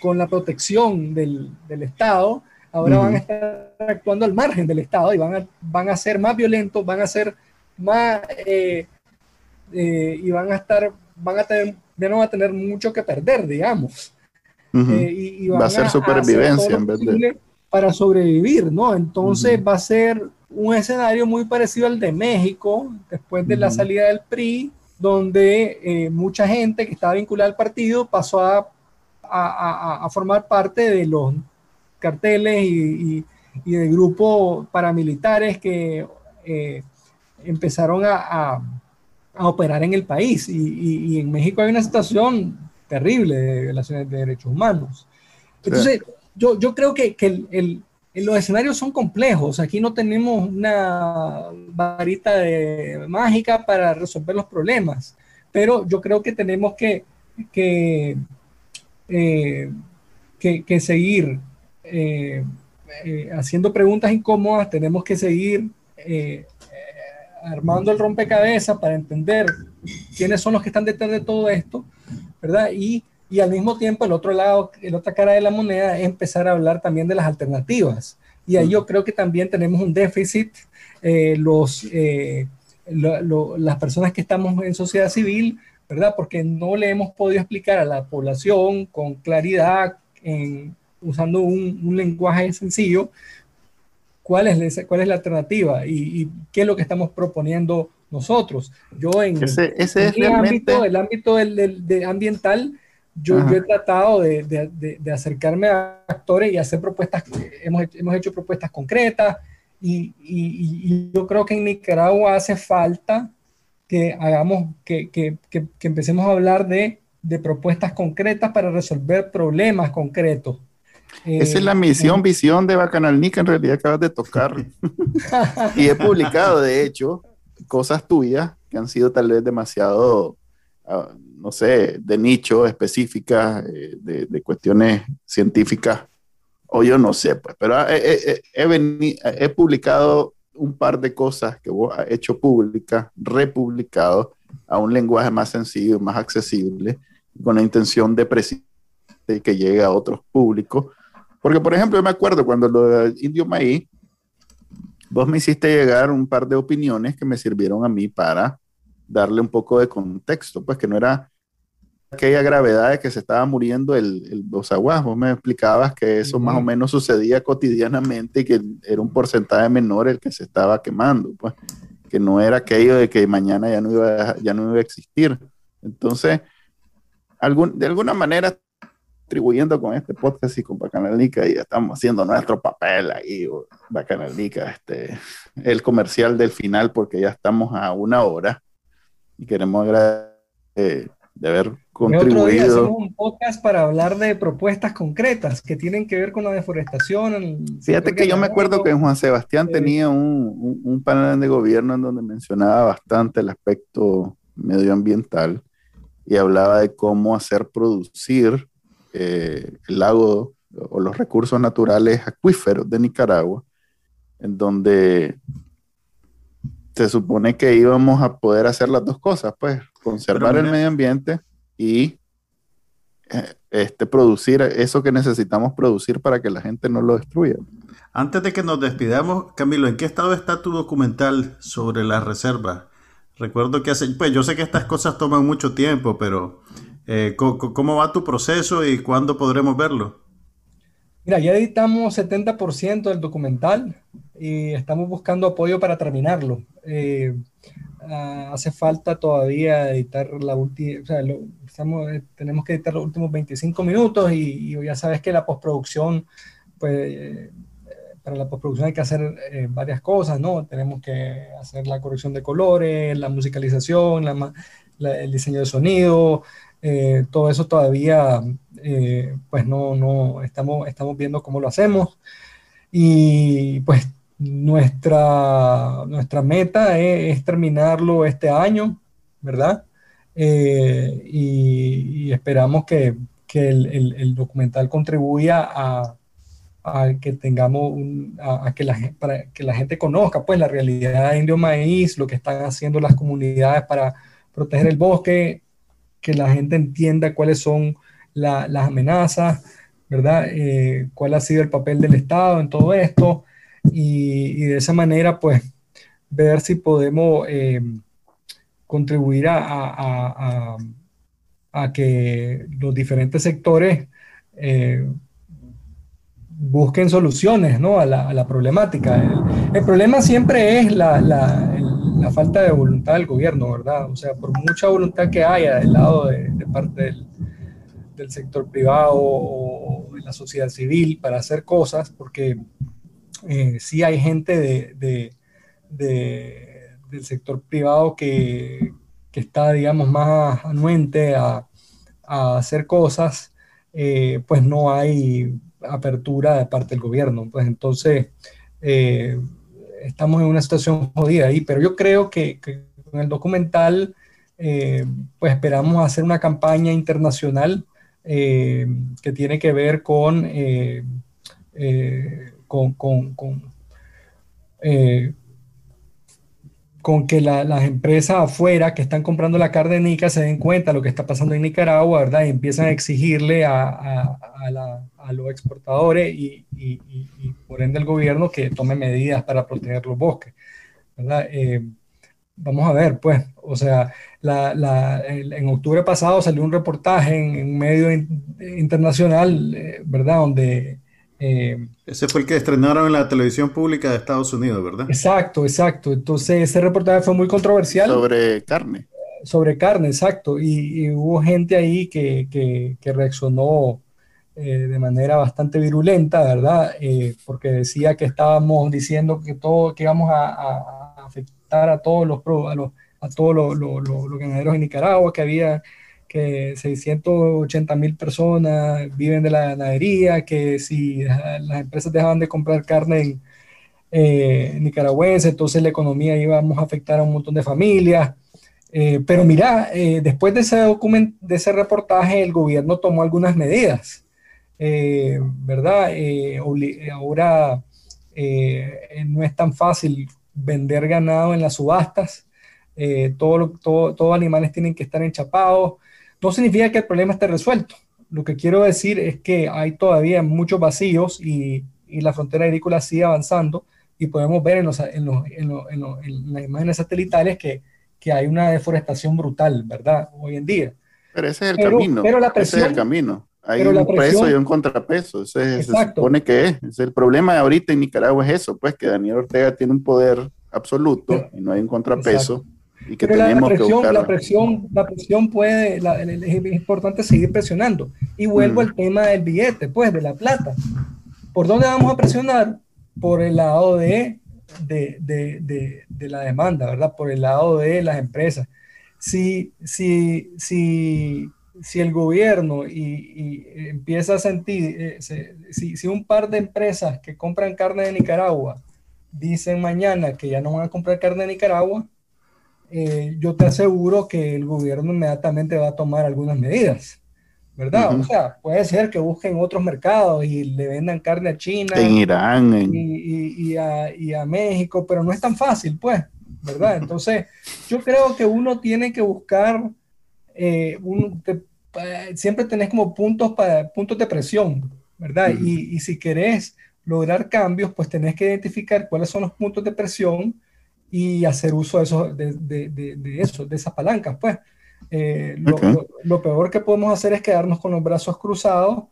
Speaker 2: con la protección del, del Estado, ahora van a estar actuando al margen del Estado y van a, van a ser más violentos, van a ser más, eh, eh, y van a estar, van a tener, ya no va a tener mucho que perder, digamos.
Speaker 1: y, va a ser supervivencia en vez de...
Speaker 2: Para sobrevivir, ¿no? Entonces va a ser un escenario muy parecido al de México, después de la salida del PRI, donde eh, mucha gente que estaba vinculada al partido pasó a, a, a, formar parte de los carteles y, y, de grupos paramilitares que eh, empezaron a, operar en el país. Y, en México hay una situación terrible de violaciones de derechos humanos. Entonces, yo, yo creo que, que el, los escenarios son complejos. Aquí no tenemos una varita de, mágica para resolver los problemas, pero yo creo que tenemos que, que, eh, que, seguir eh, eh, haciendo preguntas incómodas, tenemos que seguir armando el rompecabezas para entender quiénes son los que están detrás de todo esto, ¿verdad? Y y al mismo tiempo, el otro lado, la otra cara de la moneda es empezar a hablar también de las alternativas. Y ahí yo creo que también tenemos un déficit. Eh, los, eh, las personas que estamos en sociedad civil, ¿verdad? Porque no le hemos podido explicar a la población con claridad, en, usando un, un, lenguaje sencillo, cuál es, cuál es la alternativa y, y, qué es lo que estamos proponiendo nosotros. Yo en,
Speaker 1: ese, es
Speaker 2: el ámbito, el ámbito del, ambiental, yo, he tratado de, de, acercarme a actores y hacer propuestas, hemos, hemos hecho propuestas concretas y, y, yo creo que en Nicaragua hace falta que hagamos, que, que, que, que empecemos a hablar de, propuestas concretas para resolver problemas concretos.
Speaker 1: Esa es la eh, misión, visión de Bacanal Nica, en realidad acabas de tocar. y he publicado, de hecho, cosas tuyas que han sido tal vez demasiado, ah, no sé, de nicho, específicas, eh, de, cuestiones científicas, o yo no sé, pues, pero he, he, publicado un par de cosas que vos has hecho públicas, republicado a un lenguaje más sencillo, más accesible, con la intención de que llegue a otros públicos. Porque, por ejemplo, yo me acuerdo cuando lo de Indio Maíz, vos me hiciste llegar un par de opiniones que me sirvieron a mí para darle un poco de contexto, pues que no era aquella gravedad de que se estaba muriendo el, el Vos me explicabas que eso más o menos sucedía cotidianamente y que era un porcentaje menor el que se estaba quemando, pues que no era aquello de que mañana ya no iba, ya no iba a existir. Entonces, algún, de alguna manera contribuyendo con este podcast y con Bacanalica y estamos haciendo nuestro papel ahí, Bacanalica, este, el comercial del final porque ya estamos a una hora y queremos agradecer eh, de haber contribuido. Otro día hacemos
Speaker 2: un podcast para hablar de propuestas concretas que tienen que ver con la deforestación.
Speaker 1: Fíjate que yo me acuerdo que Juan Sebastián tenía un, un panel de gobierno en donde mencionaba bastante el aspecto medioambiental y hablaba de cómo hacer producir eh, el lago o los recursos naturales acuíferos de Nicaragua, en donde se supone que íbamos a poder hacer las dos cosas, pues conservar el medio ambiente y eh, este, producir eso que necesitamos producir para que la gente no lo destruya.
Speaker 3: Antes de que nos despidamos, Camilo, ¿en qué estado está tu documental sobre la reserva? Recuerdo que hace, pues yo sé que estas cosas toman mucho tiempo, pero eh, ¿cómo, va tu proceso y cuándo podremos verlo?
Speaker 2: Mira, ya editamos 70% del documental y estamos buscando apoyo para terminarlo. Eh, ah, hace falta todavía editar la última, o sea, estamos, eh, tenemos que editar los últimos 25 minutos y, ya sabes que la postproducción, pues para la postproducción hay que hacer varias cosas, ¿no? Tenemos que hacer la corrección de colores, la musicalización, el diseño de sonido, eh, todo eso todavía, eh, pues no, no, estamos, estamos viendo cómo lo hacemos. Y pues nuestra, nuestra meta es, terminarlo este año, ¿verdad? Eh, y, esperamos que, que el, el, documental contribuya a, a que tengamos un, a, que la, para que la gente conozca pues la realidad de Indio Maíz, lo que están haciendo las comunidades para proteger el bosque, que la gente entienda cuáles son las amenazas, ¿verdad? Eh, cuál ha sido el papel del Estado en todo esto y, de esa manera, pues, ver si podemos eh, contribuir a, que los diferentes sectores eh, busquen soluciones ¿no? a, la, problemática. El, problema siempre es la falta de voluntad del gobierno, ¿verdad? O sea, por mucha voluntad que haya del lado de, parte del, sector privado o de la sociedad civil para hacer cosas, porque eh, sí hay gente de, de, del sector privado que, que, está, digamos, más anuente a, a hacer cosas, eh, pues no hay apertura de parte del gobierno. Pues entonces, eh, estamos en una situación jodida ahí, pero yo creo que, con el documental, eh, pues esperamos hacer una campaña internacional eh, que tiene que ver con, eh, con, con, con, con que las empresas afuera que están comprando la carne de Nica se den cuenta de lo que está pasando en Nicaragua, ¿verdad? Y empiezan a exigirle a, a, a la, los exportadores y, por ende el gobierno que tome medidas para proteger los bosques. Eh, vamos a ver, pues, o sea, en octubre pasado salió un reportaje en, un medio internacional, eh, ¿verdad? Donde
Speaker 3: Eh, ese fue el que estrenaron en la televisión pública de Estados Unidos, ¿verdad?
Speaker 2: Exacto, exacto. Entonces ese reportaje fue muy controversial.
Speaker 1: Sobre carne.
Speaker 2: Sobre carne, exacto. Y, hubo gente ahí que, que, reaccionó eh, de manera bastante virulenta, ¿verdad? Eh, porque decía que estábamos diciendo que todo, que íbamos a, afectar a todos los, a los, a todos los, los ganaderos en Nicaragua, que había que 680 mil personas viven de la ganadería, que si las empresas dejaban de comprar carne eh, nicaragüense, entonces la economía íbamos a afectar a un montón de familias. Eh, pero mira, eh, después de ese, documento, de ese reportaje, el gobierno tomó algunas medidas, ¿verdad? ahora no es tan fácil vender ganado en las subastas. todos todo, todo animales tienen que estar enchapados. No significa que el problema esté resuelto. Lo que quiero decir es que hay todavía muchos vacíos y, la frontera agrícola sigue avanzando y podemos ver en, las imágenes satelitales que, hay una deforestación brutal, ¿verdad? Hoy en día.
Speaker 1: Pero ese es el camino. Pero la presión, ese es el camino. Hay un peso y un contrapeso. Ese, se supone que es. El problema ahorita en Nicaragua es eso, pues que Daniel Ortega tiene un poder absoluto y no hay un contrapeso. Y que
Speaker 2: Pero la, presión, la presión, la presión puede, es importante seguir presionando. Y vuelvo mm. al tema del billete, pues, de la plata. ¿Por dónde vamos a presionar? Por el lado de, de, de, de, la demanda, ¿verdad? Por el lado de las empresas. Si, si, si, si el gobierno y, empieza a sentir, eh, si, si un par de empresas que compran carne de Nicaragua dicen mañana que ya no van a comprar carne de Nicaragua, eh, yo te aseguro que el gobierno inmediatamente va a tomar algunas medidas, ¿verdad? O sea, puede ser que busquen otros mercados y le vendan carne a China.
Speaker 1: En Irán.
Speaker 2: Y, a, México, pero no es tan fácil, pues, ¿verdad? Entonces, yo creo que uno tiene que buscar, eh, siempre tenés como puntos, para, puntos de presión, ¿verdad? y, y si querés lograr cambios, pues tenés que identificar cuáles son los puntos de presión y hacer uso de, eso, de, de, de, eso, de esas palancas, pues. Eh, lo, peor que podemos hacer es quedarnos con los brazos cruzados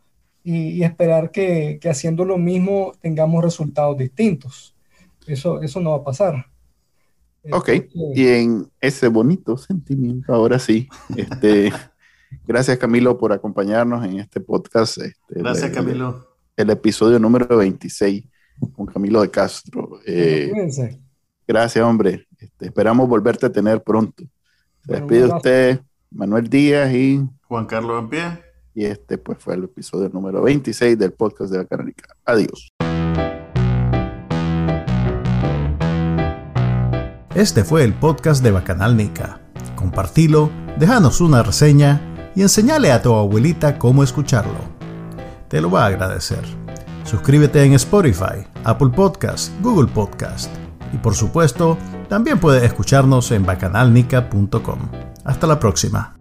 Speaker 2: y, esperar que, que, haciendo lo mismo tengamos resultados distintos. Eso, eso no va a pasar.
Speaker 1: Ok, y en ese bonito sentimiento, ahora sí, este, gracias Camilo por acompañarnos en este podcast. Este,
Speaker 3: gracias Camilo.
Speaker 1: El, episodio número 26 con Camilo de Castro. Eh, Gracias, hombre. Este, esperamos volverte a tener pronto. Se despide usted, Manuel Díaz y
Speaker 3: Juan Carlos Ampie.
Speaker 1: Y este pues fue el episodio número 26 del podcast de la Canánica. Adiós.
Speaker 3: Este fue el podcast de Bacanal Nica. Compartilo, déjanos una reseña y enseñale a tu abuelita cómo escucharlo. Te lo va a agradecer. Suscríbete en Spotify, Apple Podcast, Google Podcast y por supuesto, también puedes escucharnos en bacanalnica.com. Hasta la próxima.